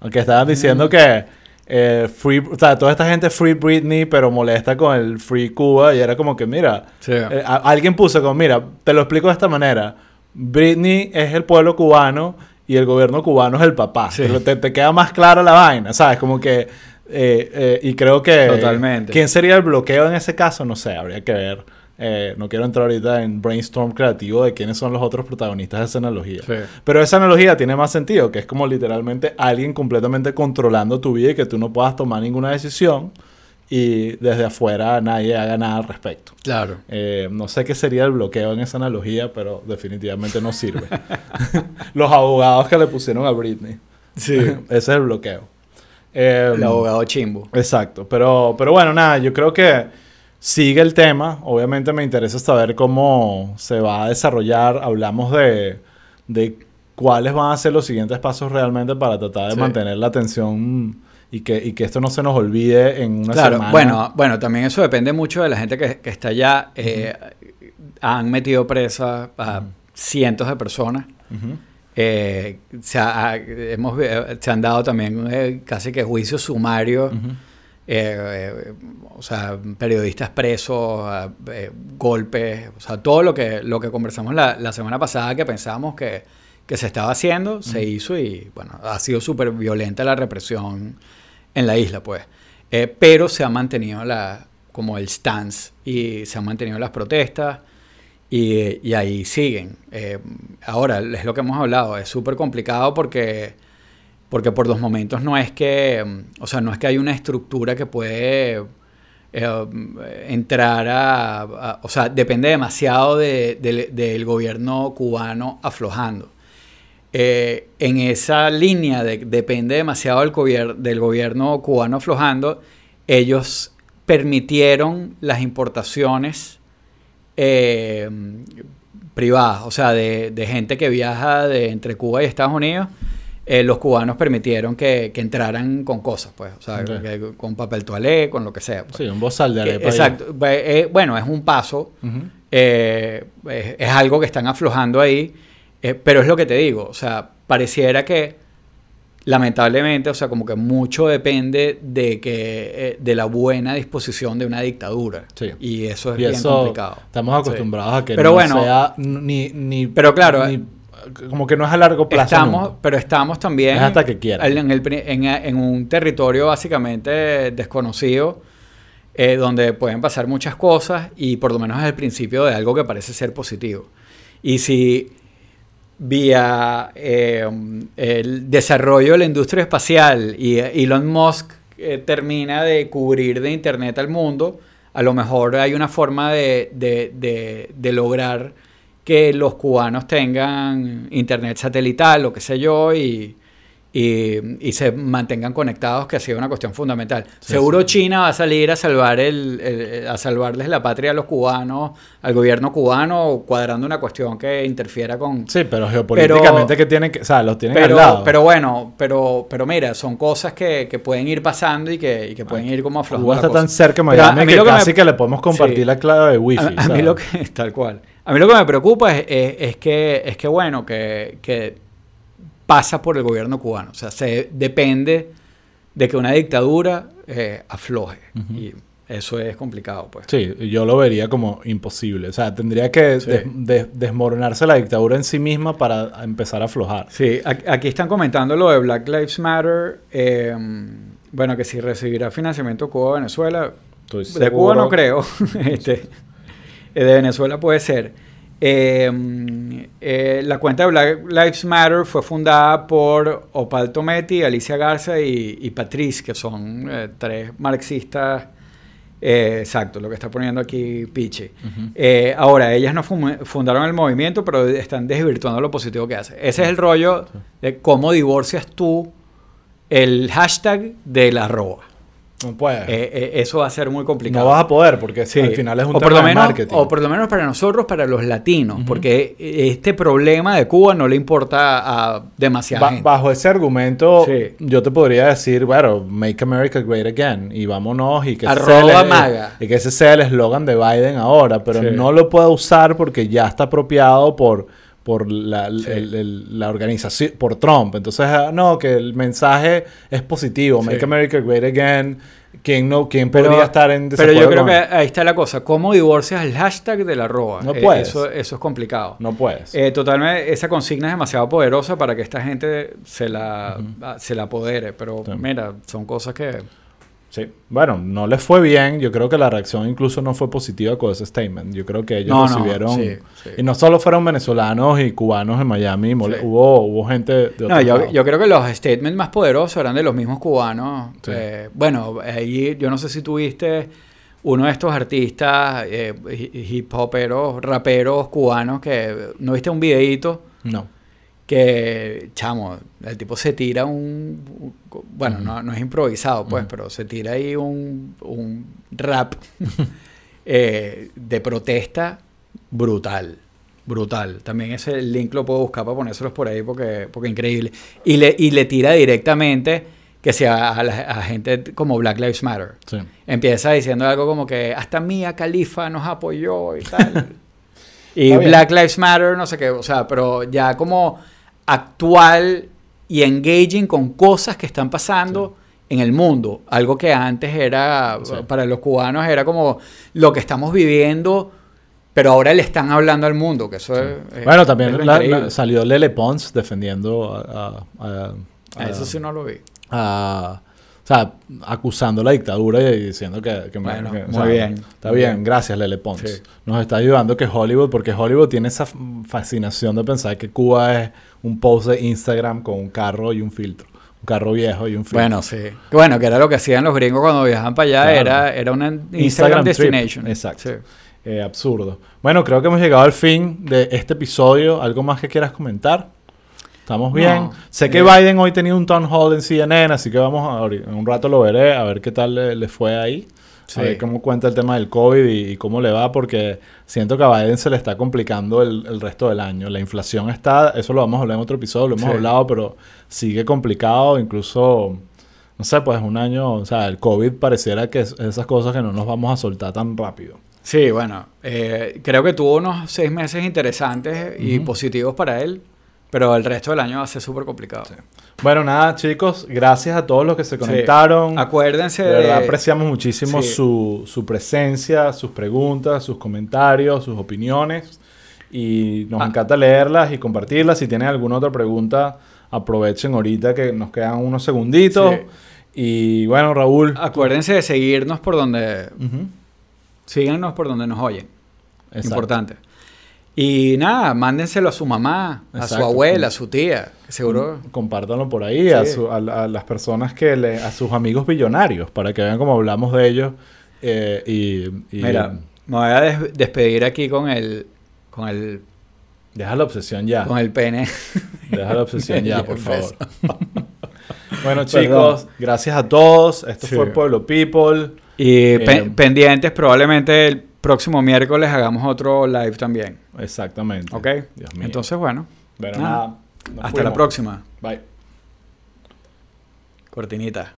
Aunque estaban diciendo que eh, free, o sea, toda esta gente free Britney, pero molesta con el free Cuba y era como que, mira, Sí. eh, a- alguien puso como, mira, te lo explico de esta manera, Britney es el pueblo cubano y el gobierno cubano es el papá. Sí. Te, te queda más clara la vaina, ¿sabes? Como que, eh, eh, y creo que... Totalmente. ¿Quién sería el bloqueo en ese caso? No sé, habría que ver. Eh, no quiero entrar ahorita en brainstorm creativo de quiénes son los otros protagonistas de esa analogía. Sí. Pero esa analogía tiene más sentido, que es como literalmente alguien completamente controlando tu vida y que tú no puedas tomar ninguna decisión y desde afuera nadie haga nada al respecto. Claro. Eh, no sé qué sería el bloqueo en esa analogía, pero definitivamente no sirve. <laughs> Los abogados que le pusieron a Britney. Sí. <laughs> Ese es el bloqueo. Eh, El abogado chimbo. Exacto, pero, pero bueno, nada, yo creo que sigue el tema. Obviamente me interesa saber cómo se va a desarrollar. Hablamos de, de cuáles van a ser los siguientes pasos realmente para tratar de Sí. mantener la atención y que, y que esto no se nos olvide en una Claro, semana. bueno, bueno, también eso depende mucho de la gente que, que está allá. Eh, Han metido presa a cientos de personas. Ujú. Eh, se, ha- hemos, se han dado también eh, casi que juicios sumarios. Ujú. eh, eh, o sea, periodistas presos, eh, eh, golpes, o sea, todo lo que, lo que conversamos la, la semana pasada que pensábamos que, que se estaba haciendo, se hizo y bueno, ha sido súper violenta la represión en la isla, pues. Pero se ha mantenido la, como el stance y se han mantenido las protestas y, ahí siguen. Eh, ahora, es lo que hemos hablado, es súper complicado porque porque por los momentos no es que, mm, o sea, no es que hay una estructura que puede eh, entrar a, o sea, depende demasiado de- del- del gobierno cubano aflojando. Eh, en esa línea de depende demasiado del, gobier- del gobierno cubano aflojando, ellos permitieron las importaciones eh, privadas, o sea, de, de gente que viaja de entre Cuba y Estados Unidos, eh, los cubanos permitieron que, que entraran con cosas, pues, o sea, que- con papel toalé, con lo que sea. pues. Sí, un bozal de arepa. exacto. Eh, bueno, es un paso, eh, es, es algo que están aflojando ahí, pero es lo que te digo, o sea, pareciera que lamentablemente, o sea, como que mucho depende de que eh, de la buena disposición de una dictadura. Sí. Y eso es Y bien eso complicado. estamos acostumbrados a que Pero no bueno, sea ni, ni... pero claro, ni- como que no es a largo plazo Estamos, nunca. pero estamos también Es hasta que en, el en, en un territorio básicamente desconocido, eh, donde pueden pasar muchas cosas y por lo menos es el principio de algo que parece ser positivo. Y si vía eh, el desarrollo de la industria espacial y Elon Musk eh, termina de cubrir de Internet al mundo, a lo mejor hay una forma de, de- de- de lograr que los cubanos tengan Internet satelital o qué sé yo y, y, y se mantengan conectados, que ha sido una cuestión fundamental. Sí, Seguro sí. China va a salir a salvar el, el- a salvarles la patria a los cubanos, al gobierno cubano, cuadrando una cuestión que interfiera con, Sí, pero geopolíticamente que tienen que... O sea, los tienen al pero, lado. pero bueno, pero, pero mira, son cosas que, que pueden ir pasando y que, y que pueden ir como aflojando. Cuba está cosa. tan cerca de Miami a mí que lo que me- casi que le podemos compartir Sí. la clave de wifi. A, a mí lo que <laughs> tal cual. A mí lo que me preocupa es, es- es que es que bueno que pasa por el gobierno cubano. O sea, se depende de que una dictadura eh, afloje. Y eso es complicado, pues. Sí, yo lo vería como imposible. O sea, tendría que Sí. des- des- desmoronarse la dictadura en sí misma para empezar a aflojar. Sí, aquí están comentando lo de Black Lives Matter. eh, bueno, que si recibirá financiamiento Cuba o Venezuela. Estoy De Cuba no creo. <laughs> este, eh, de Venezuela puede ser. Eh, eh, la cuenta de Black Lives Matter fue fundada por Opal Tometi, Alicia Garza y, y Patrice, que son eh, tres marxistas. eh, exacto, lo que está poniendo aquí Pichi. Ujú. Eh, ahora, ellas no fundaron el movimiento, pero están desvirtuando lo positivo que hace. Ese es el rollo de cómo divorcias tú el hashtag del arroba. No puede. Eh, eh, eso va a ser muy complicado. no vas a poder porque Sí. al final es un o por tema lo de menos, marketing. O por lo menos para nosotros, para los latinos, porque este problema de Cuba no le importa a demasiada Ba- gente. bajo ese argumento, Sí. yo te podría decir, bueno, make America great again y vámonos y que, Arroba sea el- MAGA. y que ese sea el eslogan de Biden ahora, pero Sí. no lo puede usar porque ya está apropiado por por la, Sí. el- el- la organización, por Trump. Entonces, ah, no, que el mensaje es positivo, Sí. make America great again. ¿Quién, no, quién Pero- podría estar en Pero yo desacuerdo creo con que ahí está la cosa. ¿Cómo divorcias el hashtag del arroba? No Eh, puedes. eso, eso es complicado. No puedes. Eh, totalmente, esa consigna es demasiado poderosa para que esta gente se la, se la apodere. Pero Sí. mira, son cosas que... Sí. Bueno, no les fue bien. Yo creo que la reacción incluso no fue positiva con ese statement. Yo creo que ellos No, no, recibieron... sí, sí. Y no solo fueron venezolanos y cubanos en Miami. Hubo, hubo gente de otro No, yo, creo que los statements más poderosos eran de los mismos cubanos. Eh, bueno, ahí yo no sé si tuviste uno de estos artistas eh, hi- hip hoperos, raperos cubanos que no viste un videíto No. Que, chamo, el tipo se tira un, bueno, no, no es improvisado pues, pero se tira ahí un, un rap <laughs> eh, de protesta brutal. Brutal. También ese link lo puedo buscar para ponérselos por ahí porque, porque increíble. Y le, y le tira directamente que sea a, la, a gente como Black Lives Matter. Sí. Empieza diciendo algo como que hasta Mía Califa nos apoyó y tal. <laughs> y. Black Lives Matter, no sé qué, o sea, pero ya como actual y engaging con cosas que están pasando en el mundo. Algo que antes era, Sí. para los cubanos, era como lo que estamos viviendo, pero ahora le están hablando al mundo, que eso es... es- Bueno, es también lo la- la- salió Lele Pons defendiendo a... a- a- Ah, eso sí no lo vi. a- o sea, acusando la dictadura y diciendo que... que- Bueno, que- o muy sea, bien, Está muy bien, bien. gracias Lele Pons. Sí. Nos está ayudando que Hollywood, porque Hollywood tiene esa fascinación de pensar que Cuba es un post de Instagram con un carro y un filtro. Un carro viejo y un filtro. Bueno, sí. Bueno, que era lo que hacían los gringos cuando viajaban para allá, Claro. era, era una Instagram, Instagram trip. destination. Exacto. Sí. Eh, absurdo. Bueno, creo que hemos llegado al fin de este episodio. ¿Algo más que quieras comentar? ¿Estamos No. bien? Sé que Eh. Biden hoy tenía un town hall en CNN, así que vamos a en un rato lo veré, a ver qué tal le, le fue ahí. Sí. A ver cómo cuenta el tema del COVID y, y cómo le va, porque siento que a Biden se le está complicando el, el resto del año. La inflación está, eso lo vamos a hablar en otro episodio, lo hemos Sí. hablado, pero sigue complicado, incluso, no sé, pues un año, o sea, el COVID pareciera que es esas cosas que no nos vamos a soltar tan rápido. Sí, bueno, eh, creo que tuvo unos seis meses interesantes y Ujú. positivos para él, pero el resto del año va a ser súper complicado. Bueno, nada, chicos, gracias a todos los que se conectaron. Acuérdense De verdad apreciamos muchísimo Sí. su, su presencia, sus preguntas, sus comentarios, sus opiniones. Y nos Ah. encanta leerlas y compartirlas. Si tienen alguna otra pregunta, aprovechen ahorita que nos quedan unos segunditos. Y bueno, Raúl. Acuérdense de seguirnos por donde... Ujú, Síganos por donde nos oyen. exacto. Importante. Y nada, mándenselo a su mamá, a su abuela, a su tía, seguro... Compártanlo por ahí a, su- a a las personas que le, a sus amigos billonarios, para que vean cómo hablamos de ellos. eh, y, y- Mira, me voy a des- despedir aquí con el... Con el, deja la obsesión ya. con el pene. Deja la obsesión ya, <laughs> por favor. <laughs> bueno, chicos, gracias a todos. Esto Sí. fue Pueblo People. Y Eh, pendientes, probablemente el próximo miércoles hagamos otro live también. Exactamente. ¿Ok? Dios mío. Entonces, bueno, Bueno, nada. nada. nos hasta la próxima. Bye. Cortinita.